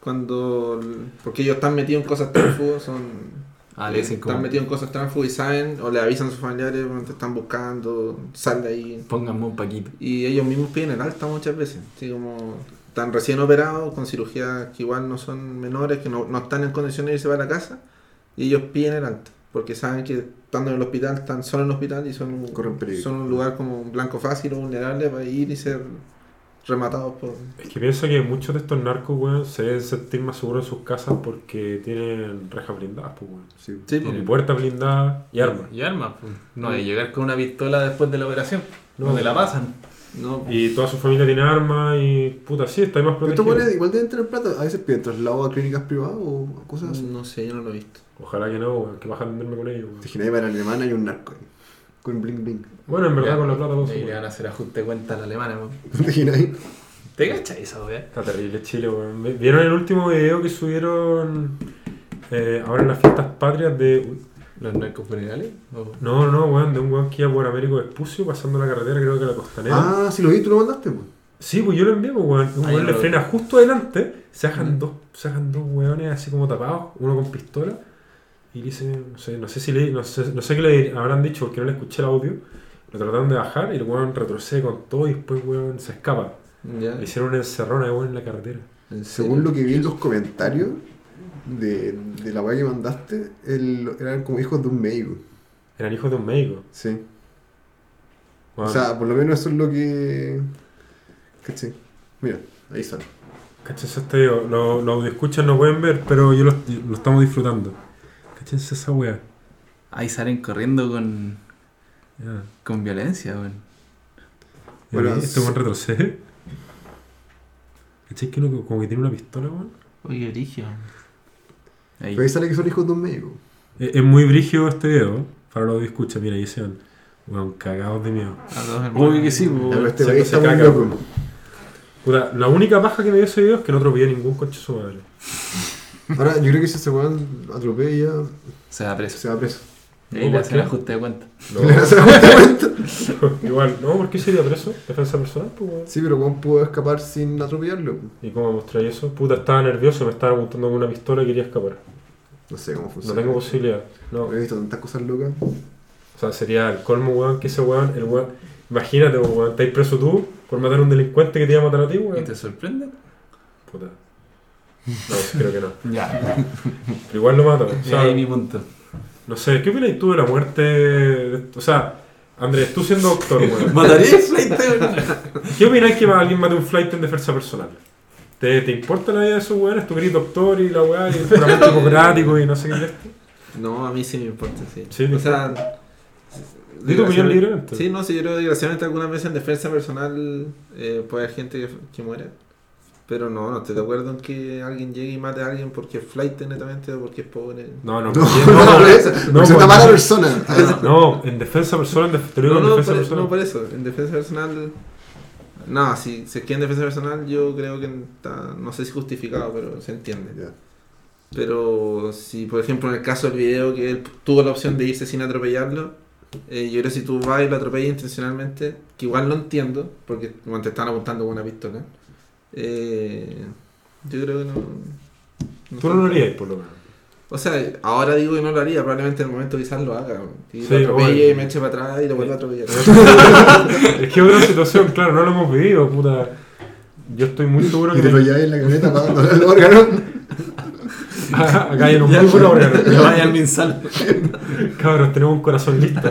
S2: Cuando. Porque ellos están metidos en cosas tránsfugas, son.
S4: Ah, le dicen
S2: están
S4: como.
S2: metidos en cosas tránsfugas y saben, o le avisan a sus familiares cuando te están buscando, sal de ahí.
S4: Pónganme un paquito.
S2: Y ellos mismos piden el alta muchas veces. Así como están recién operados, con cirugías que igual no son menores, que no, no están en condiciones de irse para la casa, y ellos piden el alta. Porque saben que estando en el hospital, están solo en el hospital y son, un- son lugar como un blanco fácil o vulnerable para ir y ser rematados por...
S1: Es que pienso que muchos de estos narcos, weón, se deben sentir más seguros en sus casas porque tienen rejas blindadas, pues, weón.
S3: Sí.
S2: Sí,
S1: Tienen puertas blindadas y armas.
S4: Y armas, pues. No, de llegar con una pistola después de la operación.
S1: No.
S4: Te la pasan.
S2: No,
S1: Y toda su familia tiene armas y puta, sí, está ahí más protegido.
S3: weones igual deben tener plata. A veces piden traslado a clínicas privadas o cosas así.
S2: no sé, yo no lo he visto.
S1: Ojalá que no, weón, que bajan a venderme con ellos. weón.
S3: Te imaginas para alemana hay un narco. Con bling bling.
S1: Bueno, en verdad
S4: Ya,
S1: con la plata todo
S4: Ahí le van a hacer ajuste de cuenta a la alemana, weón.
S3: ¿Te imaginas?
S4: ¿Te cachai esa weá?
S1: Está terrible Chile, weón. ¿Vieron el último video que subieron eh, ahora en las fiestas patrias de... uy,
S4: ¿Los narcos funerales? ¿O-
S1: No, no, weón, de un weón que iba por Américo Vespucio pasando la carretera, creo que la costanera.
S3: Ah, sí lo vi, tú lo mandaste, pues.
S1: Sí, pues yo lo envié, pues, weón. Un weón le frena justo adelante, se dejan dos, se dejan dos weones así como tapados, uno con pistola, y dice, no sé, no sé si le, no sé, no sé qué le habrán dicho porque no le escuché el audio. Lo trataron de bajar y el weón retrocede con todo y después weón se escapa. Le hicieron una encerrona de weón en la carretera.
S2: ¿En
S3: Según lo que vi en los comentarios de, de la weá que mandaste, el, eran como hijos de un médico.
S1: Eran hijos de un médico.
S3: Sí. O sea, por lo menos eso es lo que. ¿Cachai? Mira, ahí sale.
S1: Cáchense este video. Los, los escuchan no pueden ver, pero yo lo, lo estamos disfrutando. Cáchense esa weá.
S4: Ahí salen corriendo con, con violencia, weón.
S3: Bueno,
S1: Bueno, este weón retrocede. ¿Cachai que uno como que tiene una pistola, weón?
S2: Oye, Erigio.
S4: Ahí.
S3: Pero ahí sale que son hijos de un médico.
S1: Es, es muy brígido este video. Para los que escuchan, mira, ahí se van. Weón, cagados de miedo.
S2: A dos hermanos.
S4: Uy, que sí, weón.
S3: pero este
S1: se- se
S3: muy
S1: caga, la única paja que me dio ese video es que no atropellé ningún coche su madre.
S3: Ahora, yo creo que si ese weón atropella,
S4: Se va preso.
S3: se va preso.
S4: Y ahí
S1: ¿por
S4: le hacen ajuste de cuenta.
S1: No,
S3: ¿Le vas a dar cuenta?
S1: igual, no, ¿por qué sería preso? Defensa personal, pues, weón.
S3: Sí, pero ¿cómo pudo escapar sin atropellarlo?
S1: ¿Y cómo mostré eso? Puta, estaba nervioso, me estaba apuntando con una pistola y quería escapar.
S3: No sé cómo
S1: No
S3: funciona.
S1: tengo posibilidad. No.
S3: He visto tantas cosas locas.
S1: O sea, sería el colmo, weón, que ese weón, el weón. Imagínate, weón, estás preso tú por matar a un delincuente que te iba a matar a ti,
S4: ¿Y
S1: weón.
S4: te sorprende?
S1: Puta. No, creo que no.
S4: Ya.
S1: Pero igual lo mato. O
S4: Y
S1: sea,
S4: ahí mi punto.
S1: no sé, ¿qué opinas tú de la muerte? de- O sea, Andrés, tú siendo doctor, weón.
S4: ¿Mataría el flight?
S1: ¿Qué opinas que alguien mate un flight en defensa personal? ¿Te, ¿Te importa la vida de esos weones? Tú querés doctor y la weá, y el juramento hipocrático y no sé qué es esto.
S2: No, a mí sí me importa, sí.
S1: Sí,
S2: o sea.
S1: Di tu opinión
S2: desgraciadamente-
S1: libremente.
S2: Sí, no, sí, yo creo que desgraciadamente algunas veces en defensa personal eh, puede haber gente que, que muere. Pero no, no estoy de acuerdo en que alguien llegue y mate a alguien porque es flight netamente o porque es pobre.
S1: No, no,
S3: No, no, por eso.
S1: no,
S3: Porque es una
S1: pues,
S3: mala
S1: no.
S3: persona.
S1: No, en defensa personal, te lo digo
S2: No,
S1: en
S2: no,
S1: defensa
S2: por,
S1: personal.
S2: no por eso. En defensa personal. No, si se queda en defensa personal, yo creo que está, no sé si justificado, pero se entiende. Pero si, por ejemplo, en el caso del video que él tuvo la opción de irse sin atropellarlo, eh, yo creo que si tú vas y lo atropellas intencionalmente, que igual lo entiendo, porque bueno, te están apuntando con una pistola, eh, yo creo que no,
S1: Tú no lo harías, por lo menos.
S2: O sea, ahora digo que no lo haría, probablemente en el momento quizás lo haga. Y
S1: Sí,
S2: lo atropelle
S1: obvio.
S2: y me eche para atrás y lo vuelva a atropellar.
S1: es que es otra situación, claro, no lo hemos vivido, puta. Yo estoy muy seguro
S3: Y
S1: que
S3: te lo llevas en la camioneta pagando el órgano.
S1: acá hay un muy buen órgano.
S4: vaya al Minsal.
S1: Cabros, tenemos un corazón listo.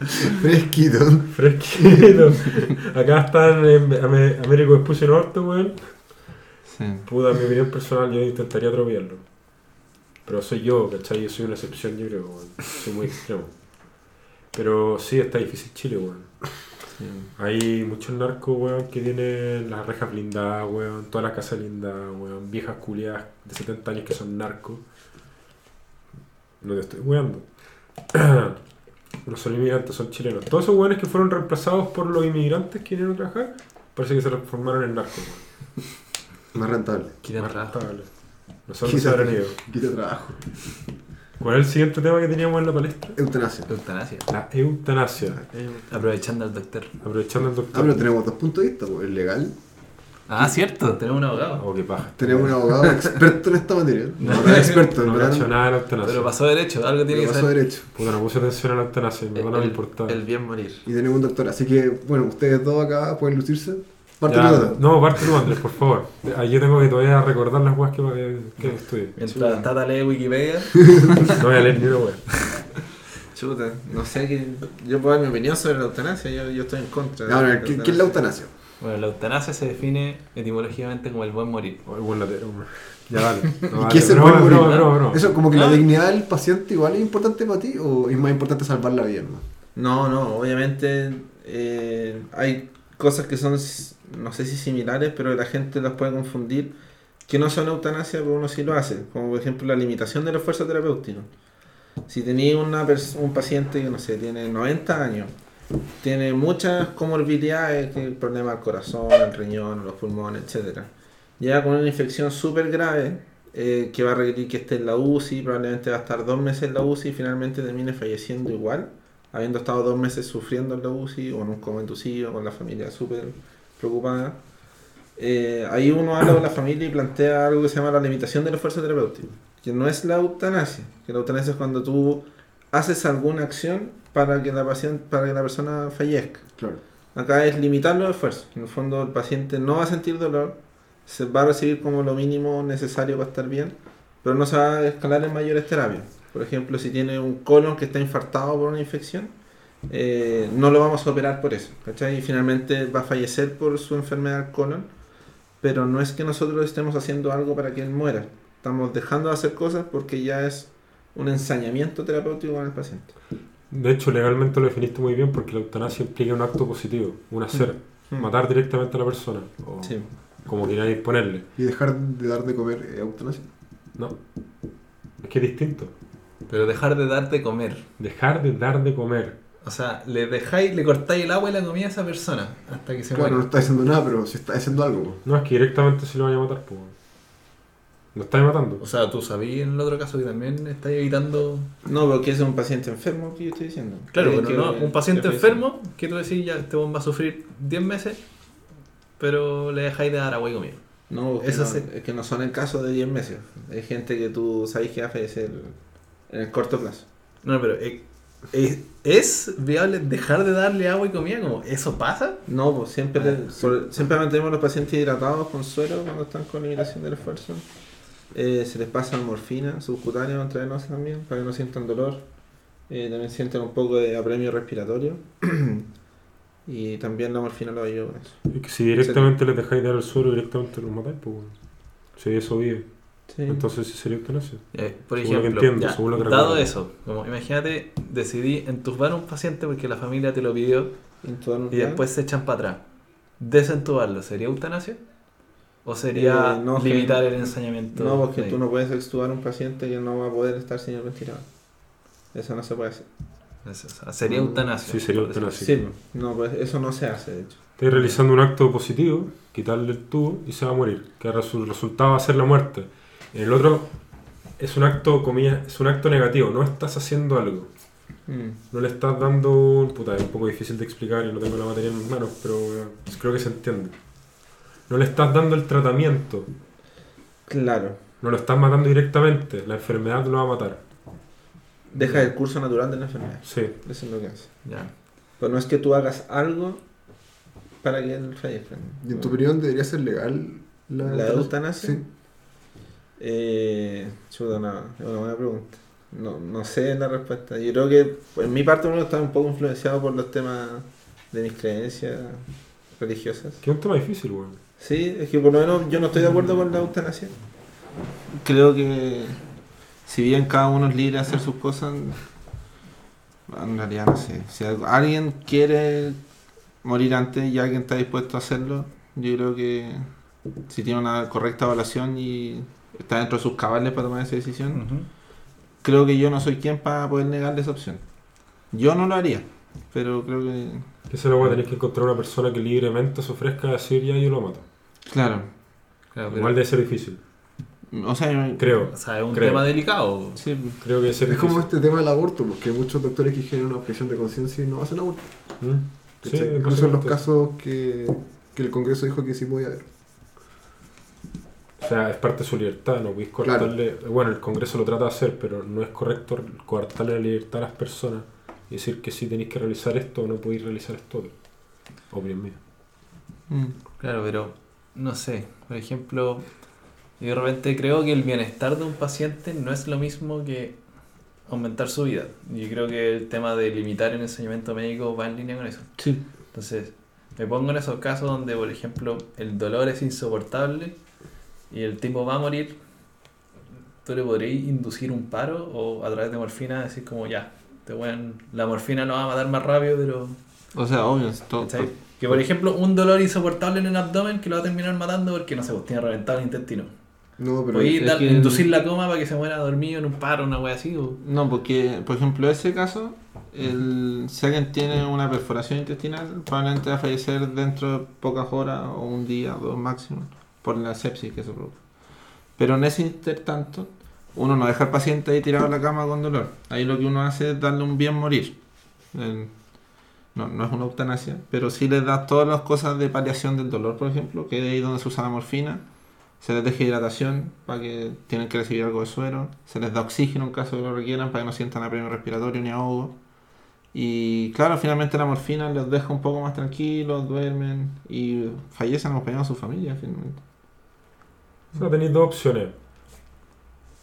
S3: Fresquito.
S1: Fresquito. Acá están en Américo Vespucio Norte, weón.
S2: Sí.
S1: Puta, en mi opinión personal, yo intentaría atropellarlo. Pero soy yo, ¿cachai? Yo soy una excepción, yo creo, weón. Soy muy extremo. Pero sí, está difícil Chile, weón.
S2: Sí.
S1: Hay muchos narcos, weón, que tienen las rejas blindadas, weón, todas las casas blindadas, weón, viejas culiadas de 70 años que son narcos. No te estoy weando. no son inmigrantes, son chilenos. Todos esos weones que fueron reemplazados por los inmigrantes que vinieron a trabajar, parece que se transformaron en narcos.
S3: Más rentable.
S4: Quieren
S1: Más
S4: trabajo.
S1: rentable. No sé dónde se habrán ido.
S3: Quita trabajo.
S1: ¿Cuál es el siguiente tema que teníamos en la palestra?
S3: Eutanasia.
S4: Eutanasia.
S1: La eutanasia.
S4: Aprovechando al doctor.
S1: Aprovechando
S3: Ah,
S1: doctor.
S3: pero tenemos dos puntos de vista. pues, El legal.
S4: Ah, cierto, tenemos un abogado.
S1: Oh, qué paja.
S3: Tenemos un abogado experto en esta materia. No,
S4: No.
S3: no es experto, en
S1: No cacho nada de la eutanasia.
S4: Pero pasó derecho, algo tiene
S3: Pero
S4: que
S3: pasó
S4: ser.
S3: derecho.
S1: Puta, no puse atención a la eutanasia, me van a
S2: El,
S1: importar.
S2: el bien morir.
S3: Y tenemos un doctor. Así que, bueno, ustedes dos acá pueden lucirse. Parte
S1: Ya, no, parte tú, Andrés, por favor. Yo tengo que todavía recordar las weas que, que, que estudié.
S4: Mientras Tata lee Wikipedia.
S1: No voy a leer ni una wea.
S2: Chuta, no sé qué. Yo puedo dar mi opinión sobre la eutanasia, yo, yo estoy en contra.
S3: Ahora, ¿qué, qué es la eutanasia?
S4: Bueno, la eutanasia se define etimológicamente como el buen morir.
S1: Ay, buen latero, hombre. Ya vale. No,
S3: ¿Y
S1: vale.
S3: qué es el buen morir?
S1: broma, broma, broma.
S3: ¿Eso como que
S4: Ah.
S3: la dignidad del paciente igual es importante para ti o es más importante salvar la vida? ¿no?
S2: No, no, obviamente eh, hay cosas que son, no sé si similares, pero la gente las puede confundir, que no son eutanasia, pero uno sí lo hace, como por ejemplo la limitación del esfuerzo terapéutico. Si tenía una pers- un paciente que, no sé, tiene 90 años, tiene muchas comorbilidades, el problema del corazón, el riñón, los pulmones, etcétera Llega con una infección súper grave, eh, que va a requerir que esté en la UCI, probablemente va a estar dos meses en la UCI y finalmente termine falleciendo igual habiendo estado dos meses sufriendo en la UCI o en un coma inducido, con la familia súper preocupada. Eh, ahí uno habla con la familia y plantea algo que se llama la limitación del esfuerzo terapéutico, que no es la eutanasia, que la eutanasia es cuando tú haces alguna acción para que la, paciente, para que la persona fallezca.
S3: Claro.
S2: Acá es limitar los esfuerzos. En el fondo el paciente no va a sentir dolor, se va a recibir como lo mínimo necesario para estar bien, pero no se va a escalar en mayores terapias. Por ejemplo, si tiene un colon que está infartado por una infección, eh, no lo vamos a operar por eso. ¿cachai? Y finalmente va a fallecer por su enfermedad colon, pero no es que nosotros estemos haciendo algo para que él muera. Estamos dejando de hacer cosas porque ya es un ensañamiento terapéutico con el paciente.
S1: De hecho, legalmente lo definiste muy bien porque la eutanasia implica un acto positivo, un hacer.
S2: Mm.
S1: Matar directamente a la persona. O
S2: Sí.
S1: como queráis ponerle.
S3: ¿Y dejar de dar de comer eutanasia?
S1: No. Es que es distinto.
S4: Pero dejar de dar de comer.
S1: Dejar de dar de comer.
S4: O sea, le dejáis, le cortáis el agua y la comida a esa persona hasta que se
S3: Claro, no
S4: muera.
S3: está diciendo nada, pero si está haciendo algo.
S1: No, es que directamente se lo vaya a matar, pues. Lo estáis matando.
S4: O sea, tú sabías en el otro caso que también estáis evitando.
S2: No, porque es un paciente enfermo que yo estoy diciendo.
S4: Claro, pero
S2: que-
S4: no, un paciente enfermo que tú decís ya, este hombre va a sufrir 10 meses, pero le dejáis de dar agua y comida.
S2: No, porque
S4: Eso
S2: no, es que no son el caso de 10 meses. Hay gente que tú sabes que va a fallecer en el corto plazo.
S4: No, pero eh, eh, ¿es viable dejar de darle agua y comida? Como, ¿Eso pasa?
S2: No, pues siempre, le-
S4: Ah, sí.
S2: por- siempre mantenemos a los pacientes hidratados con suero cuando están con limitación del esfuerzo. Eh, se les pasa morfina subcutánea intravenosa también para que no sientan dolor. Eh, también sienten un poco de apremio respiratorio. y también la morfina lo ayuda con eso.
S1: Es que si directamente les dejáis dar el suelo, directamente los matáis, pues. bueno. Si eso vive.
S2: Sí.
S1: Entonces sí sería eutanasia.
S4: Eh, por
S1: Según lo que
S4: ejemplo,
S1: entiendo,
S4: ya,
S1: según lo que
S4: dado
S1: recuerdo.
S4: eso, como imagínate, decidí entubar a un paciente porque la familia te lo pidió y
S2: plan.
S4: después se echan para atrás. ¿Desentubarlo sería eutanasia? ¿O sería
S2: Eh, no, que-
S4: limitar el ensañamiento?
S2: No, porque tú no puedes extubar a un paciente que no va a poder estar sin el ventilador. Eso no se puede hacer.
S4: Eso, o sea, sería eutanasia.
S1: Sí, sería eutanasia.
S2: Sí, no, pues eso no se hace, de hecho.
S1: Estáis realizando un acto positivo, quitarle el tubo y se va a morir. Que su resultado va a ser la muerte. En el otro es un acto, comillas, es un acto negativo, no estás haciendo algo.
S2: Mm.
S1: No le estás dando un... Puta, es un poco difícil de explicar y no tengo la materia en mis manos, pero eh, creo que se entiende. No le estás dando el tratamiento.
S2: Claro.
S1: No lo estás matando directamente, la enfermedad lo va a matar.
S2: Deja el curso natural de la enfermedad.
S1: Sí.
S2: Eso es lo que hace.
S4: Ya.
S2: Pero no es que tú hagas algo para que él fallezca.
S3: ¿Y en tu opinión debería ser legal la,
S2: ¿La eutanasia?
S3: Sí.
S2: Eh, chuta, no, es una buena pregunta. No, no sé la respuesta. Yo creo que en mi parte uno está un poco influenciado por los temas de mis creencias religiosas.
S1: Que es un tema difícil, weón.
S2: Sí, es que por lo menos yo no estoy de acuerdo con la eutanasia. Creo que si bien cada uno es libre de hacer sus cosas, en realidad no sé. Si alguien quiere morir antes y alguien está dispuesto a hacerlo, yo creo que si tiene una correcta evaluación y está dentro de sus cabales para tomar esa decisión, creo que yo no soy quien para poder negarle esa opción. Yo no lo haría, pero creo que...
S1: Que se lo voy a tener que encontrar una persona que libremente se ofrezca a decir ya yo lo mato.
S2: Claro.
S4: Claro, pero-
S1: Igual debe ser difícil.
S2: O sea,
S1: Creo.
S4: o sea, es un
S1: Creo.
S4: tema delicado.
S2: sí,
S1: Creo que debe ser
S3: Es como este tema del aborto, porque muchos doctores que generan una objeción de conciencia y no hacen aborto.
S1: ¿Mm? Sí.
S3: Incluso en los casos que, que el Congreso dijo que sí podía haber.
S1: O sea, es parte de su libertad, no podéis
S3: Claro.
S1: cortarle. Bueno, el Congreso lo trata de hacer, pero no es correcto cortarle la libertad a las personas y decir que sí tenéis que realizar esto o no podéis realizar esto. Opinión mía.
S2: Mm.
S4: Claro, pero no sé. Por ejemplo, yo de repente creo que el bienestar de un paciente no es lo mismo que aumentar su vida. Yo creo que el tema de limitar el enseñamiento médico va en línea con eso.
S2: Sí.
S4: Entonces, me pongo en esos casos donde, por ejemplo, el dolor es insoportable y el tipo va a morir. Tú le podrías inducir un paro o a través de morfina decir como ya, te weón, la morfina lo va a matar más rápido, pero...
S2: O sea, obvio.
S4: Que por ejemplo, un dolor insoportable en el abdomen que lo va a terminar matando porque no sé, pues tiene reventado el intestino.
S3: No, pero
S4: Podéis
S2: es
S4: dar-
S2: que-
S4: inducir la coma para que se muera dormido en un paro, una wea así. O...
S2: No, porque, por ejemplo, ese caso, el, si alguien tiene una perforación intestinal, probablemente va a fallecer dentro de pocas horas o un día o dos máximo por la sepsis que se produce. Pero en ese intertanto, uno no deja al paciente ahí tirado en la cama con dolor. Ahí lo que uno hace es darle un bien morir. El- no, no es una eutanasia, pero sí les da todas las cosas de paliación del dolor, por ejemplo, que es ahí donde se usa la morfina. Se les deja hidratación para que tienen que recibir algo de suero. Se les da oxígeno en caso de que lo requieran para que no sientan apremio respiratorio ni ahogo. Y claro, finalmente la morfina los deja un poco más tranquilos, duermen y fallecen acompañados de su familia finalmente.
S1: O sea, tenéis dos opciones.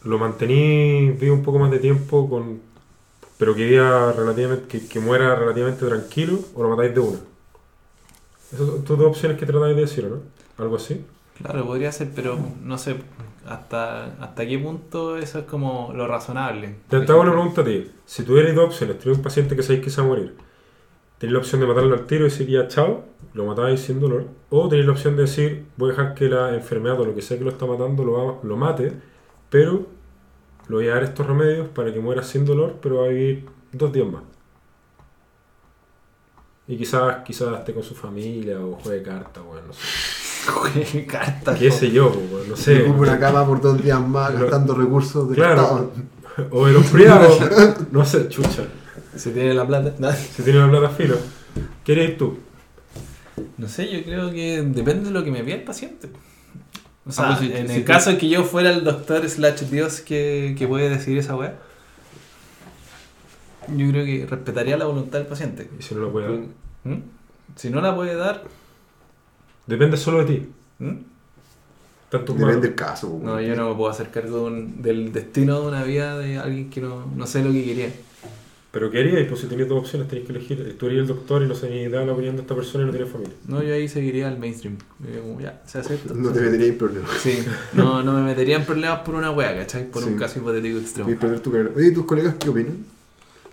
S1: Lo mantenís vivo un poco más de tiempo con pero que viva relativamente, que, que muera relativamente tranquilo o lo matáis de una. Esas son tus dos opciones que tratáis de decir, ¿o ¿no? Algo así.
S4: Claro, podría ser, pero no sé hasta, hasta qué punto eso es como lo razonable.
S1: Te, hago una pregunta a ti. Si tuvierais dos opciones, tienes un paciente que sabéis que se va a morir, tenéis la opción de matarlo al tiro y decir ya chao, lo matáis sin dolor, o tenéis la opción de decir voy a dejar que la enfermedad o lo que sea que lo está matando lo, lo mate, pero le voy a dar estos remedios para que muera sin dolor, pero va a vivir dos días más. Y quizás, quizás esté con su familia o juegue cartas, weón, no sé.
S4: Juegue cartas.
S1: ¿Qué sé yo, weón? No
S3: se
S1: sé.
S3: ocupa una cama por dos días más
S1: Pero-
S3: gastando recursos
S1: Claro.
S3: Estado.
S1: O el frío, no sé, chucha.
S4: Si tiene la plata. No.
S1: Si tiene una plata filo. ¿Qué eres tú?
S4: No sé, yo creo que depende de lo que me pida el paciente. O sea,
S2: Ah, pues
S4: en
S2: si
S4: el caso de que yo fuera el doctor slash Dios que, que puede decidir esa weá, yo creo que respetaría la voluntad del paciente.
S1: Y si no lo puede dar.
S4: ¿Mm? Si no la puede dar,
S1: Depende solo de ti.
S4: ¿Mm?
S3: Depende
S1: manos.
S3: del caso.
S4: no, yo no me puedo hacer cargo de un- del destino de una vida de alguien que no, no sé lo que quería.
S1: Pero ¿qué harías? Pues si tenías dos opciones, tenías que elegir. Tú eres el doctor y no sé ni da la opinión de esta persona y no tienes familia.
S4: No, yo ahí seguiría el mainstream. Yo como, ya, se acepta.
S3: No te metería en problemas.
S4: Sí, no, no me metería en problemas por una wea, ¿cachai? Por un caso hipotético extremo.
S3: Y perder tu carrera. Oye, ¿y tus colegas qué opinan?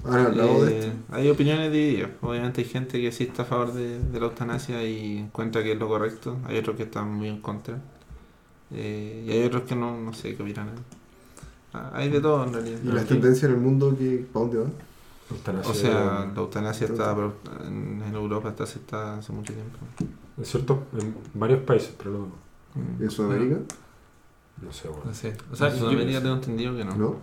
S3: ¿Han hablado de
S2: Eh,
S3: esto?
S2: hay opiniones divididas. Obviamente hay gente que sí está a favor de, de la eutanasia y encuentra que es lo correcto. Hay otros que están muy en contra. Eh, y hay otros que no, no sé qué opinan. Ah, Hay de todo en realidad.
S3: ¿Y las tendencias en el mundo que, para dónde van?
S1: Eutanasia,
S2: O sea, la eutanasia está en, en Europa está aceptada hace mucho tiempo.
S1: es cierto, en varios países, pero no,
S2: Mm.
S3: ¿En Sudamérica?
S1: no sé, bueno.
S4: No sé. O sea,
S2: en
S4: yo-
S2: Sudamérica tengo entendido que no.
S3: ¿No?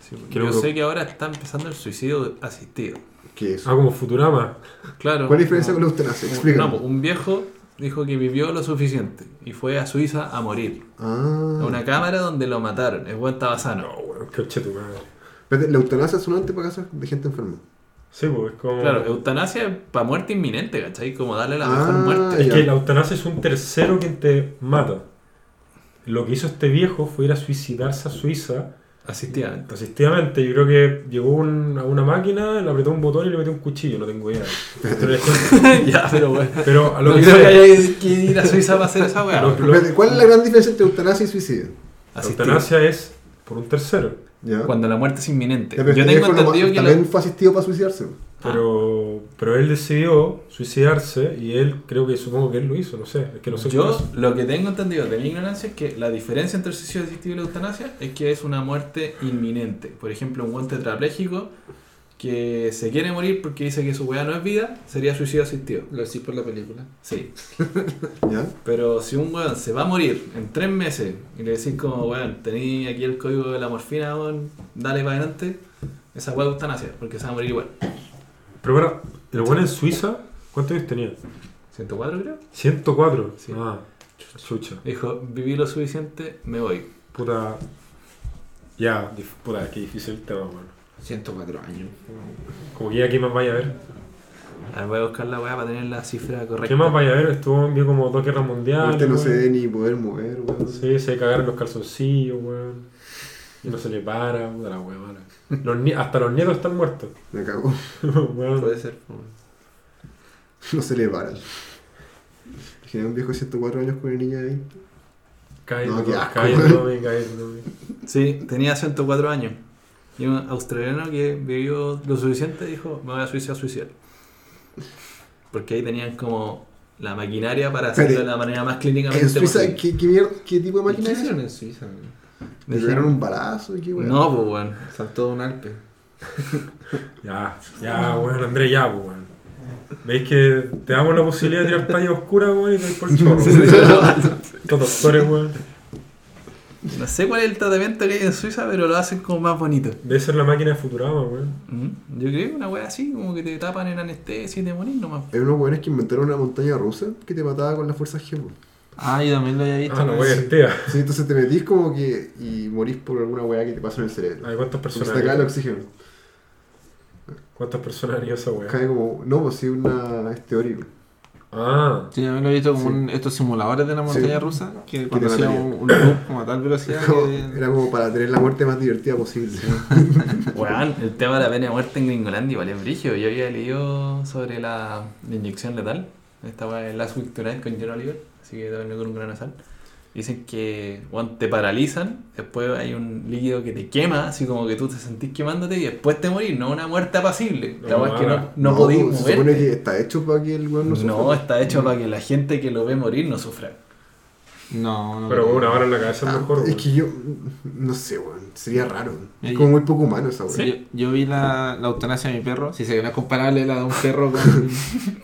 S4: Sí,
S1: Que
S4: yo sé que ahora está empezando el suicidio asistido.
S3: ¿Qué es?
S1: Ah, como Futurama.
S4: Claro.
S3: ¿Cuál es la diferencia
S4: como-
S3: con la eutanasia? Explícame.
S4: No, un viejo dijo que vivió lo suficiente y fue a Suiza a morir.
S3: Ah.
S4: A una cámara donde lo mataron. El weón estaba sano.
S1: No, weón, coche tu madre.
S3: La eutanasia es un antepaso de gente enferma.
S1: Sí, pues es como.
S4: Claro, eutanasia para muerte inminente, ¿cachai? Como darle la
S3: Ah,
S4: mejor muerte.
S1: Es
S3: ya.
S1: que la eutanasia es un tercero quien te mata. Lo que hizo este viejo fue ir a suicidarse a Suiza
S4: Asistidamente.
S1: asistidamente. Yo creo que llegó un- a una máquina, le apretó un botón y le metió un cuchillo, no tengo idea. Pero,
S4: ya, bueno.
S1: pero a lo
S4: No
S1: que
S4: creo que
S1: sé,
S4: haya que ir a Suiza para hacer esa weá.
S3: ¿Cuál es la gran diferencia entre eutanasia y suicidio?
S1: la eutanasia es por un tercero.
S3: ¿Ya?
S4: Cuando la muerte es inminente.
S3: Ya,
S4: Yo tengo entendido que la-
S3: también fue asistido para suicidarse.
S1: Pero, pero él decidió suicidarse y él, creo que supongo que él lo hizo, no sé. Es que no sé cómo
S4: Yo lo que tengo entendido de mi ignorancia es que la diferencia entre el suicidio asistido y la eutanasia es que es una muerte inminente. Por ejemplo, un buen tetrapléjico que se quiere morir porque dice que su weá no es vida, sería suicidio asistido.
S2: Lo decís por la película.
S4: Sí.
S3: ¿Ya?
S4: Pero si un weón se va a morir en tres meses y le decís como, weón, tení aquí el código de la morfina, weón, dale para adelante, esa weá eutanasia, porque se va a morir igual.
S1: Pero bueno, el bueno en Suiza, ¿cuántos años tenía?
S4: 104 creo.
S1: 104.
S4: Sí.
S1: Ah, chucha.
S4: Dijo, viví lo suficiente, me voy.
S1: Puta. Ya, puta, qué difícil el tema, weón.
S2: 104 años.
S1: Como que ya, ¿qué más vaya a ver?
S4: A ver, voy a buscar la weá para tener la cifra correcta.
S1: ¿Qué más vaya a ver? Estuvo en como dos guerras mundiales.
S3: Este no se
S1: weón.
S3: debe ni poder mover, weón.
S1: Sí, se cagaron los calzoncillos, weón. Y no se le para, puta la weá mala. Los ni- hasta los nietos están muertos.
S3: Me cago.
S1: Weón.
S2: Puede ser.
S3: No se le para. Imagina un viejo de 104 años con una niña ahí.
S1: Cállate,
S3: No,
S1: cállate,
S3: weón.
S1: Cállate, Tommy.
S4: Sí, tenía 104 años. Y un australiano que vivió lo suficiente dijo, me voy a Suiza a suicidar. Porque ahí tenían como la maquinaria para hacerlo de la manera más clínicamente
S3: En Suiza,
S4: posible.
S3: ¿qué, qué, mierda- qué tipo de
S2: ¿Qué
S3: máquina es?
S2: hicieron en Suiza?
S3: ¿Le pegaron un balazo? ¿Y qué weón?
S4: No, pues bueno.
S2: Saltó de un Alpe.
S1: Ya, ya, weón, Andrés, ya, pues, weón. ¿Veis que te damos la posibilidad de tirar talla oscura, weón, y te por el chorro? Estos doctores, weón.
S4: No sé cuál es el tratamiento que hay en Suiza, pero lo hacen como más bonito.
S1: Debe ser la máquina de Futurama, weón.
S4: Mm, Yo creo que una wea así, como que te tapan en anestesia y te morís nomás.
S3: Hay unos weones que inventaron una montaña rusa que te mataba con la fuerza G. po.
S2: Ah, yo también lo había visto.
S1: Ah,
S2: ¿no?
S1: weá tía.
S3: Sí, entonces te metís como que y morís por alguna weá que te pasa en el cerebro.
S1: Ay, ¿cuántas
S3: Porque se
S1: personas
S3: te acaba el oxígeno.
S1: ¿Cuántas personas harían esa weá?
S3: Cae como. No, pues sí, una. es teórico.
S1: Ah,
S2: Sí, yo lo he visto como
S3: Sí.
S2: un- estos simuladores de la montaña
S3: Sí.
S2: rusa que cuando hacía un, un loop como a tal velocidad
S3: Como-
S2: que...
S3: Era como para tener la muerte más divertida posible.
S4: Weón, el tema de la pena de muerte en Gringolandia igual es brígido. Yo había leído sobre la, la inyección letal. Esta weá es Last Week Tonight con John Oliver, así que también con un gran sal. Dicen que weón, te paralizan, después hay un líquido que te quema, así como que tú te sentís quemándote y después te morís, no una muerte apacible. La
S1: No,
S4: weá es que no,
S1: ah,
S4: no, podís
S3: Se supone
S4: moverte.
S3: que está hecho para que el weón no
S4: No,
S3: sufra.
S4: está hecho para que la gente que lo ve morir no sufra.
S2: No, no.
S1: pero una vara en la cabeza es
S3: Ah,
S1: mejor,
S3: es que yo. No sé, weón. Sería raro. Es
S2: Ey.
S3: como muy poco humano esa weón.
S2: Yo, yo vi la, la eutanasia de mi perro. Si se no es comparable la de un perro con,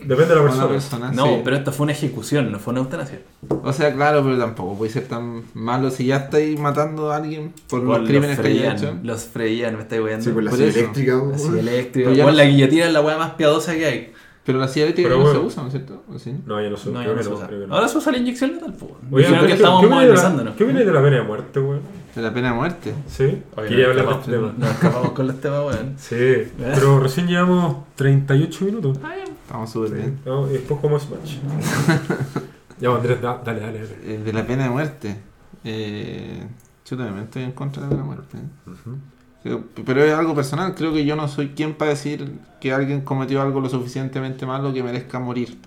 S1: Depende de la persona.
S4: No,
S2: sí.
S4: pero esta fue una ejecución, no fue una eutanasia.
S2: O sea, claro, pero tampoco puede ser tan malo si ya estáis matando a alguien por los crímenes que haya
S4: freían,
S2: hecho.
S4: los freían, me estáis weando.
S3: Sí, con la
S2: Por
S3: silla
S2: eso.
S3: eléctrica, weón.
S4: Así eléctrico.
S2: Pero ya
S4: Weón,
S2: no-
S4: la guillotina es la weá más piadosa que hay.
S2: Pero la silla eléctrica
S1: Pero
S2: ya no
S1: bueno.
S2: se usa, ¿no es cierto? ¿O sí?
S1: No, ya no
S4: ya se usa.
S1: no.
S4: Ahora se usa la inyección letal, pues.
S1: Oye,
S4: Creo que
S1: ¿qué-
S4: estamos
S1: qué viene de la-
S4: modernizándonos.
S1: ¿Qué viene de la pena de muerte, weón?
S2: De la pena de muerte.
S1: Sí. Quería
S4: nos
S1: hablar de este tema.
S4: Nos escapamos con los temas, weón.
S1: Sí, pero recién llevamos 38 minutos.
S2: Estamos súper bien.
S1: Y después como Smash. ya, Andrés, da- dale, dale, dale.
S2: Eh, de la pena de muerte. Eh, yo también estoy en contra de la pena de muerte. Pero- Pero es algo personal. Creo que yo no soy quien para decir que alguien cometió algo lo suficientemente malo que merezca morir.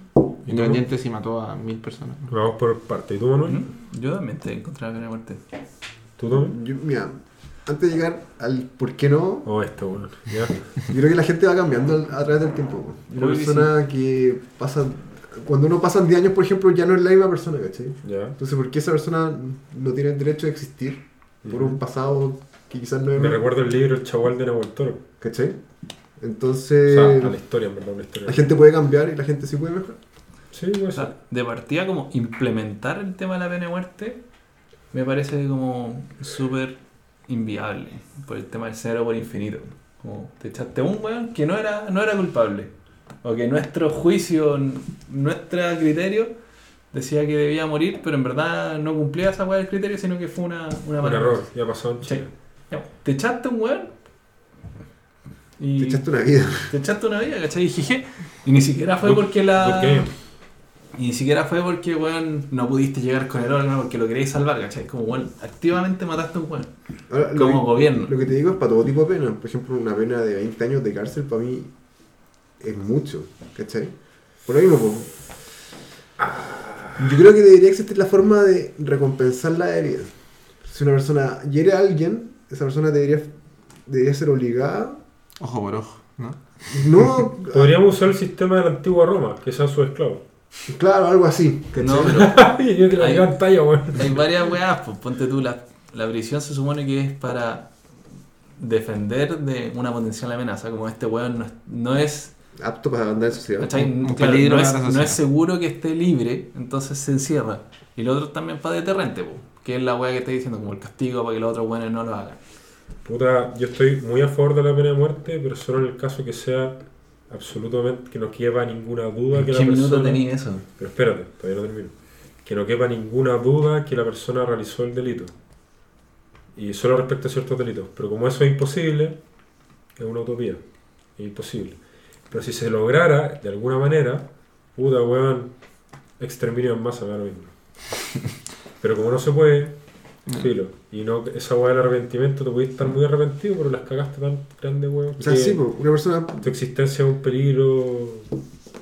S2: Independiente si mató a mil personas.
S1: Vamos por parte. ¿Y tú, Manuel?
S4: ¿Mm? Yo también estoy en contra de la pena de muerte.
S1: ¿Tú también?
S3: Yo- mira, antes de llegar al por qué no,
S1: O esto, weón. Ya.
S3: yo creo que la gente va cambiando a través del tiempo. Una persona que pasa. Cuando uno pasa 10 años, por ejemplo, ya no es la misma persona, ¿cachai?
S1: Ya.
S3: Entonces, ¿por qué esa persona no tiene el derecho de existir por un pasado que quizás no es.
S1: Me recuerdo el libro El Chagual de Nahuel Toro.
S3: ¿cachai?
S1: O
S3: Entonces,
S1: sea, a la historia, en verdad, una historia.
S3: la gente puede cambiar y la gente sí puede mejorar.
S1: Sí, puede
S4: O sea, de partida como implementar el tema de la pena de muerte me parece como súper inviable por el tema del cero por infinito. Como te echaste a un weón que no era, no era culpable. O que nuestro juicio, nuestro criterio decía que debía morir, pero en verdad no cumplía esa weá del criterio, sino que fue una, una
S1: Un error, ya pasó en Chile.
S4: Ya, Te echaste un weón y
S3: Te echaste una vida.
S4: te echaste una vida, ¿cachai? Y jeje. Y ni siquiera fue
S1: ¿Por-
S4: porque la.
S1: ¿Por qué?
S4: Y ni siquiera fue porque, weón, no pudiste llegar con el órgano porque lo queréis salvar, ¿cachai? Como, weón, activamente mataste a un weón.
S3: Ahora, lo
S4: Como
S3: que-
S4: gobierno.
S3: Lo que te digo es para todo tipo de pena. Por ejemplo, una pena de 20 años de cárcel para mí es mucho, ¿cachai? Por lo mismo, pues, yo creo que debería existir la forma de recompensar la herida. Si una persona hiere a alguien, esa persona debería, debería ser obligada.
S2: Ojo por ojo, ¿no?
S3: No,
S1: Podríamos usar el sistema de la antigua Roma, que sean sus esclavos.
S3: claro, algo así. ¿cachai?
S4: No, pero
S1: Yo talla, weón.
S4: hay varias weas, pues ponte tú, la, la prisión se supone que es para defender de una potencial amenaza, como este weón no es, no es
S3: Apto para andar en sociedad.
S4: ¿Cachai?
S2: Un-
S4: Claro,
S2: peligro
S4: no, es, no es seguro que esté libre, entonces se encierra. Y lo otro también para deterrente, po, que es la weá que estoy diciendo, como el castigo para que los otros weones no lo hagan.
S1: Puta, yo estoy muy a favor de la pena de muerte, pero solo en el caso que sea absolutamente, que no quepa ninguna duda
S4: ¿En
S1: que
S4: qué
S1: la
S4: minuto
S1: persona...
S4: tenía eso?
S1: Pero espérate, todavía no termino. Que no quepa ninguna duda que la persona realizó el delito. Y solo respecto a ciertos delitos. Pero como eso es imposible, es una utopía. Es imposible. Pero si se lograra, de alguna manera, puta weón, exterminio en masa, me da lo mismo. Pero como no se puede, filo. Y no, esa weá del arrepentimiento, te puedes estar muy arrepentido, pero las cagaste tan grande, weón.
S3: O sea,
S1: que
S3: sí, pues, una persona,
S1: Tu existencia es un peligro.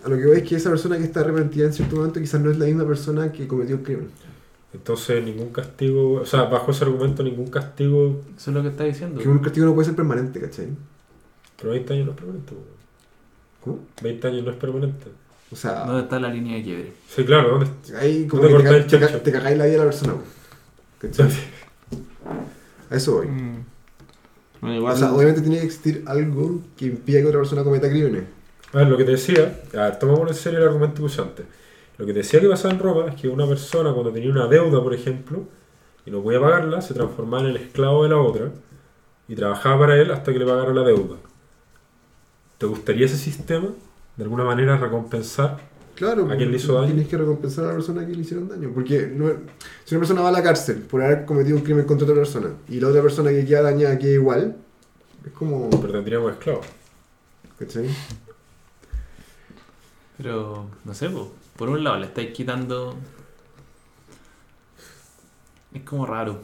S3: a lo que voy es que esa persona que está arrepentida en cierto momento quizás no es la misma persona que cometió el crimen.
S1: Entonces, ningún castigo, o sea, bajo ese argumento, ningún castigo,
S4: Eso es lo que está diciendo.
S3: Que un castigo no puede ser permanente, ¿cachai?
S1: pero 20 años no es permanente. weón.
S3: ¿Cómo?
S1: 20 años no es permanente.
S3: O sea,
S4: ¿Dónde está la línea de quiebre?
S1: Sí, claro, ¿dónde está?
S3: ahí como
S1: te
S3: que te, ca- te,
S1: el
S3: ca- te cagáis la vida de la persona. ¿Cachai? A eso voy.
S2: Mm. Bueno, igual.
S3: O sea, obviamente tiene que existir algo que impida que otra persona cometa crímenes.
S1: A ver, lo que te decía, a ver, tomamos en serio el argumento que puse antes. Lo que te decía que pasaba en Roma es que una persona cuando tenía una deuda, por ejemplo, y no podía pagarla, se transformaba en el esclavo de la otra y trabajaba para él hasta que le pagara la deuda. ¿Te gustaría ese sistema? De alguna manera recompensar.
S3: Claro,
S1: ¿A quién le hizo daño?
S3: tienes que recompensar a la persona que le hicieron daño. Porque no- si una persona va a la cárcel por haber cometido un crimen contra otra persona y la otra persona que queda dañada queda igual, es como.
S1: Pero tendríamos esclavos.
S3: ¿Cachai?
S4: Pero, no sé, po, por un lado le estáis quitando... Es como raro.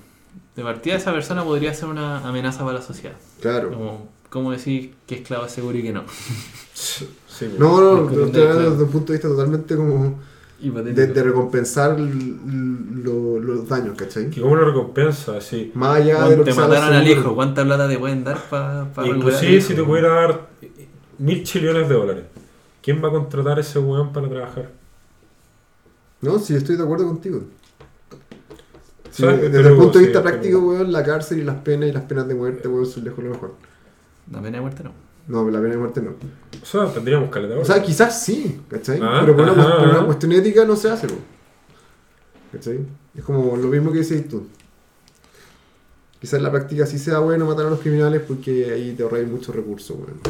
S4: De partida esa persona podría ser una amenaza para la sociedad.
S3: Claro.
S4: Como, ¿Cómo decir que esclavo es seguro y que no?
S1: Sí, pues.
S3: No, no, estoy hablando desde un punto de vista totalmente como de, de recompensar lo- los daños, ¿cachai?
S1: ¿Y cómo lo recompensa? Así,
S3: Más allá de lo
S4: te
S3: que
S4: mataron al hijo, ¿cuánta plata te pueden dar para pa
S1: Inclusive si te pudiera dar mil chillones de dólares, ¿quién va a contratar a ese weón para trabajar?
S3: No, sí, estoy de acuerdo contigo. Sí, desde el punto de
S1: sí,
S3: vista práctico, weón, la cárcel y las penas y las penas de muerte, weón, son lejos lo mejor.
S4: La pena de muerte no.
S3: No, la pena de muerte no.
S1: O sea, tendríamos caleta de
S3: O sea, quizás sí, ¿cachai?
S1: Ah,
S3: Pero por una,
S1: ajá,
S3: por una
S1: ajá.
S3: cuestión ética no se hace, weón. ¿cachai? Es como lo mismo que decís tú. Quizás en la práctica sí sea bueno matar a los criminales porque ahí te ahorráis muchos recursos, weón.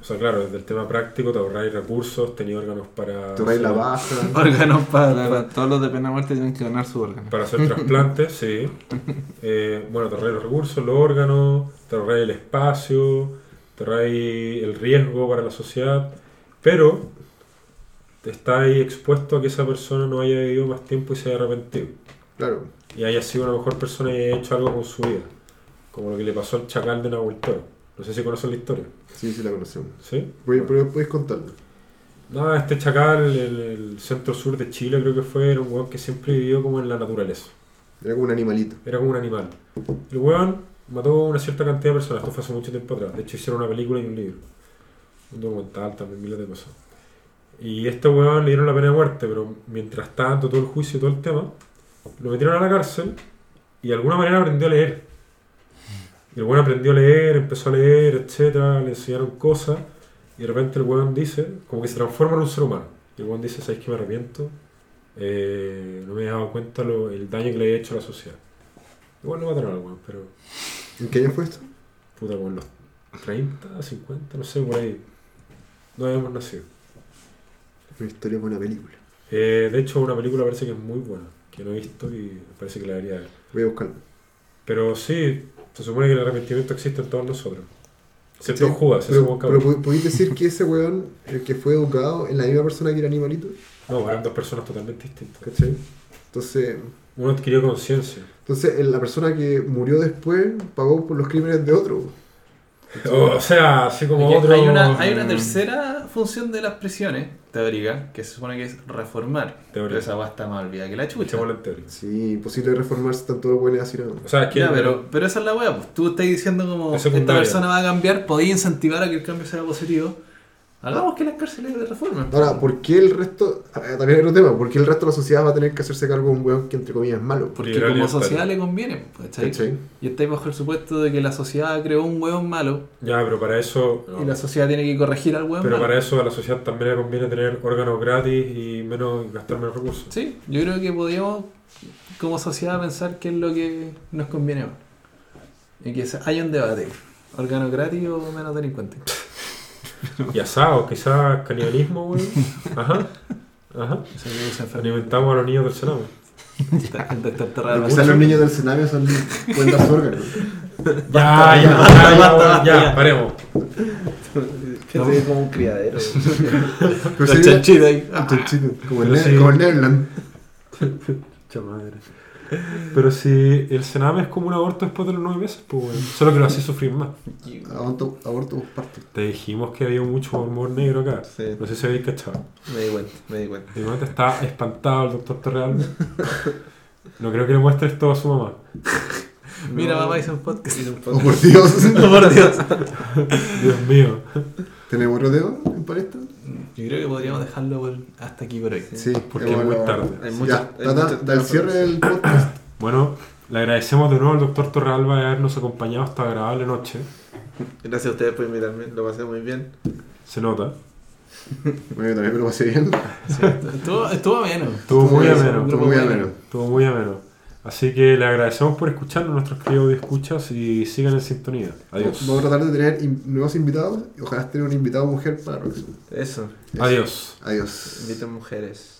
S1: O sea, claro, desde el tema práctico te ahorráis recursos, tenéis órganos para,
S3: Te ahorráis la baja.
S4: Órganos para...
S2: Claro, todos los de pena de muerte tienen que ganar su órgano.
S1: para hacer trasplantes, sí. Eh, bueno, te ahorráis los recursos, los órganos, te ahorráis el espacio, te ahorráis el riesgo para la sociedad, pero te estáis expuesto a que esa persona no haya vivido más tiempo y se haya arrepentido.
S3: Claro.
S1: y haya sido una mejor persona y haya hecho algo con su vida. Como lo que le pasó al chacal de Nahuel Toro. No sé si conocen la historia.
S3: Sí, sí la conocemos.
S1: ¿Sí?
S3: Podéis contarlo.
S1: No, este chacal en el centro sur de Chile creo que fue, era un weón que siempre vivió como en la naturaleza.
S3: Era como un animalito.
S1: Era como un animal. El weón mató una cierta cantidad de personas. Esto fue hace mucho tiempo atrás. De hecho hicieron una película y un libro. Un documental también, miles de cosas. Y este weón le dieron la pena de muerte, pero mientras tanto, todo el juicio, todo el tema, lo metieron a la cárcel y de alguna manera aprendió a leer. Y el weón aprendió a leer, empezó a leer, etcétera, le enseñaron cosas, y de repente el weón dice, como que se transforma en un ser humano. Y el weón dice, ¿sabes que me arrepiento? Eh, no me he dado cuenta lo, el daño que le he hecho a la sociedad. Igual lo mataron al weón, pero
S3: ¿En qué año fue esto?
S1: puta, como en los 30, 50, no sé, por ahí. No habíamos nacido.
S3: Una historia una película.
S1: Eh, de hecho, una película parece que es muy buena, que no he visto y parece que la debería ver.
S3: Voy a buscarlo.
S1: Pero sí, se supone que el arrepentimiento existe en todos nosotros. Excepto
S3: Sí,
S1: Judas,
S3: Pero, pero. ¿pod- ¿podéis decir que ese weón, el que fue educado, es la misma persona que era animalito?
S1: No, eran dos personas totalmente distintas.
S3: ¿Cachai? Entonces,
S1: Uno adquirió conciencia.
S3: entonces el- la persona que murió después pagó por los crímenes de otro.
S1: O sea, así como otro.
S4: Hay una, hay una
S1: mm,
S4: tercera función de las prisiones teórica que se supone que es reformar.
S1: Teórica.
S4: Pero esa va está más olvidada que la chucha.
S3: Sí, imposible reformarse tanto los buenos así nada.
S1: O sea, es que.
S4: Ya, pero, pero esa es la wea, pues tú estás diciendo como
S1: Es
S4: esta persona va a cambiar, podéis incentivar a que el cambio sea positivo. Hagamos que las cárceles de reformen.
S3: Ahora, ¿por qué el resto, eh, también hay otro tema, ¿por qué el resto de la sociedad va a tener que hacerse cargo de un weón que entre comillas es malo?
S4: Porque
S1: Liberal
S4: como sociedad le conviene, pues, ¿cachai?
S3: ¿Cachai?
S4: Y estáis bajo el supuesto de que la sociedad creó un hueón malo
S1: Ya, pero para eso.
S4: y la sociedad tiene que corregir al hueón
S1: Pero
S4: malo.
S1: para eso a la sociedad también le conviene tener órganos gratis y menos gastar menos recursos.
S4: Sí, yo creo que podríamos como sociedad pensar qué es lo que nos conviene más. Y que haya un debate. ¿Órgano gratis o menos delincuente?
S1: Y asado, quizás canibalismo, güey. Ajá. Ajá. Alimentamos a los niños del Senado.
S4: El doctor Terral.
S3: Quizás los niños del Sename son cuentas su órgano.
S1: Ya, ya, ya, ya, ya,
S4: ya.
S1: paremos.
S5: Gente como un criadero.
S3: Sería-
S4: chanchitos ahí.
S3: un chanchito, como el Neverland.
S1: Mucha madre. Pero si el Sename es como un aborto después de los nueve meses, pues bueno. Solo que lo hace sufrir más.
S3: Aborto, aborto postparto.
S1: Te dijimos que había mucho humor negro acá.
S5: Sí.
S1: No sé si habéis cachado.
S5: Me di cuenta, me di cuenta.
S1: De momento está espantado el doctor Torrealba. No creo que le muestre esto a su mamá.
S4: Mira,
S5: No.
S4: mamá hizo un podcast.
S5: Hice un
S3: Oh,
S5: podcast.
S3: por Dios.
S4: por Dios.
S1: Dios mío.
S3: ¿Tenemos otro tema en palestra?
S4: Yo creo que podríamos dejarlo por- hasta aquí por hoy.
S3: Sí,
S1: Porque es muy tarde.
S5: Hay
S3: Ya,
S5: hay
S3: cierre del podcast.
S1: Bueno, le agradecemos de nuevo al doctor Torrealba de habernos acompañado esta agradable noche.
S5: Gracias a ustedes por invitarme, lo pasé muy bien.
S1: Se nota.
S3: Bueno, yo también me lo pasé bien.
S4: Sí, estuvo, estuvo ameno.
S1: Estuvo muy ameno.
S3: Estuvo muy ameno.
S1: Estuvo muy ameno. Así que le agradecemos por escucharnos, nuestros queridos escuchas y sigan en sintonía. Adiós.
S3: Vamos a tratar de tener in- nuevos invitados y ojalá tener un invitado mujer para la próxima.
S5: Eso,
S3: Eso.
S1: Adiós.
S3: Adiós.
S5: inviten mujeres.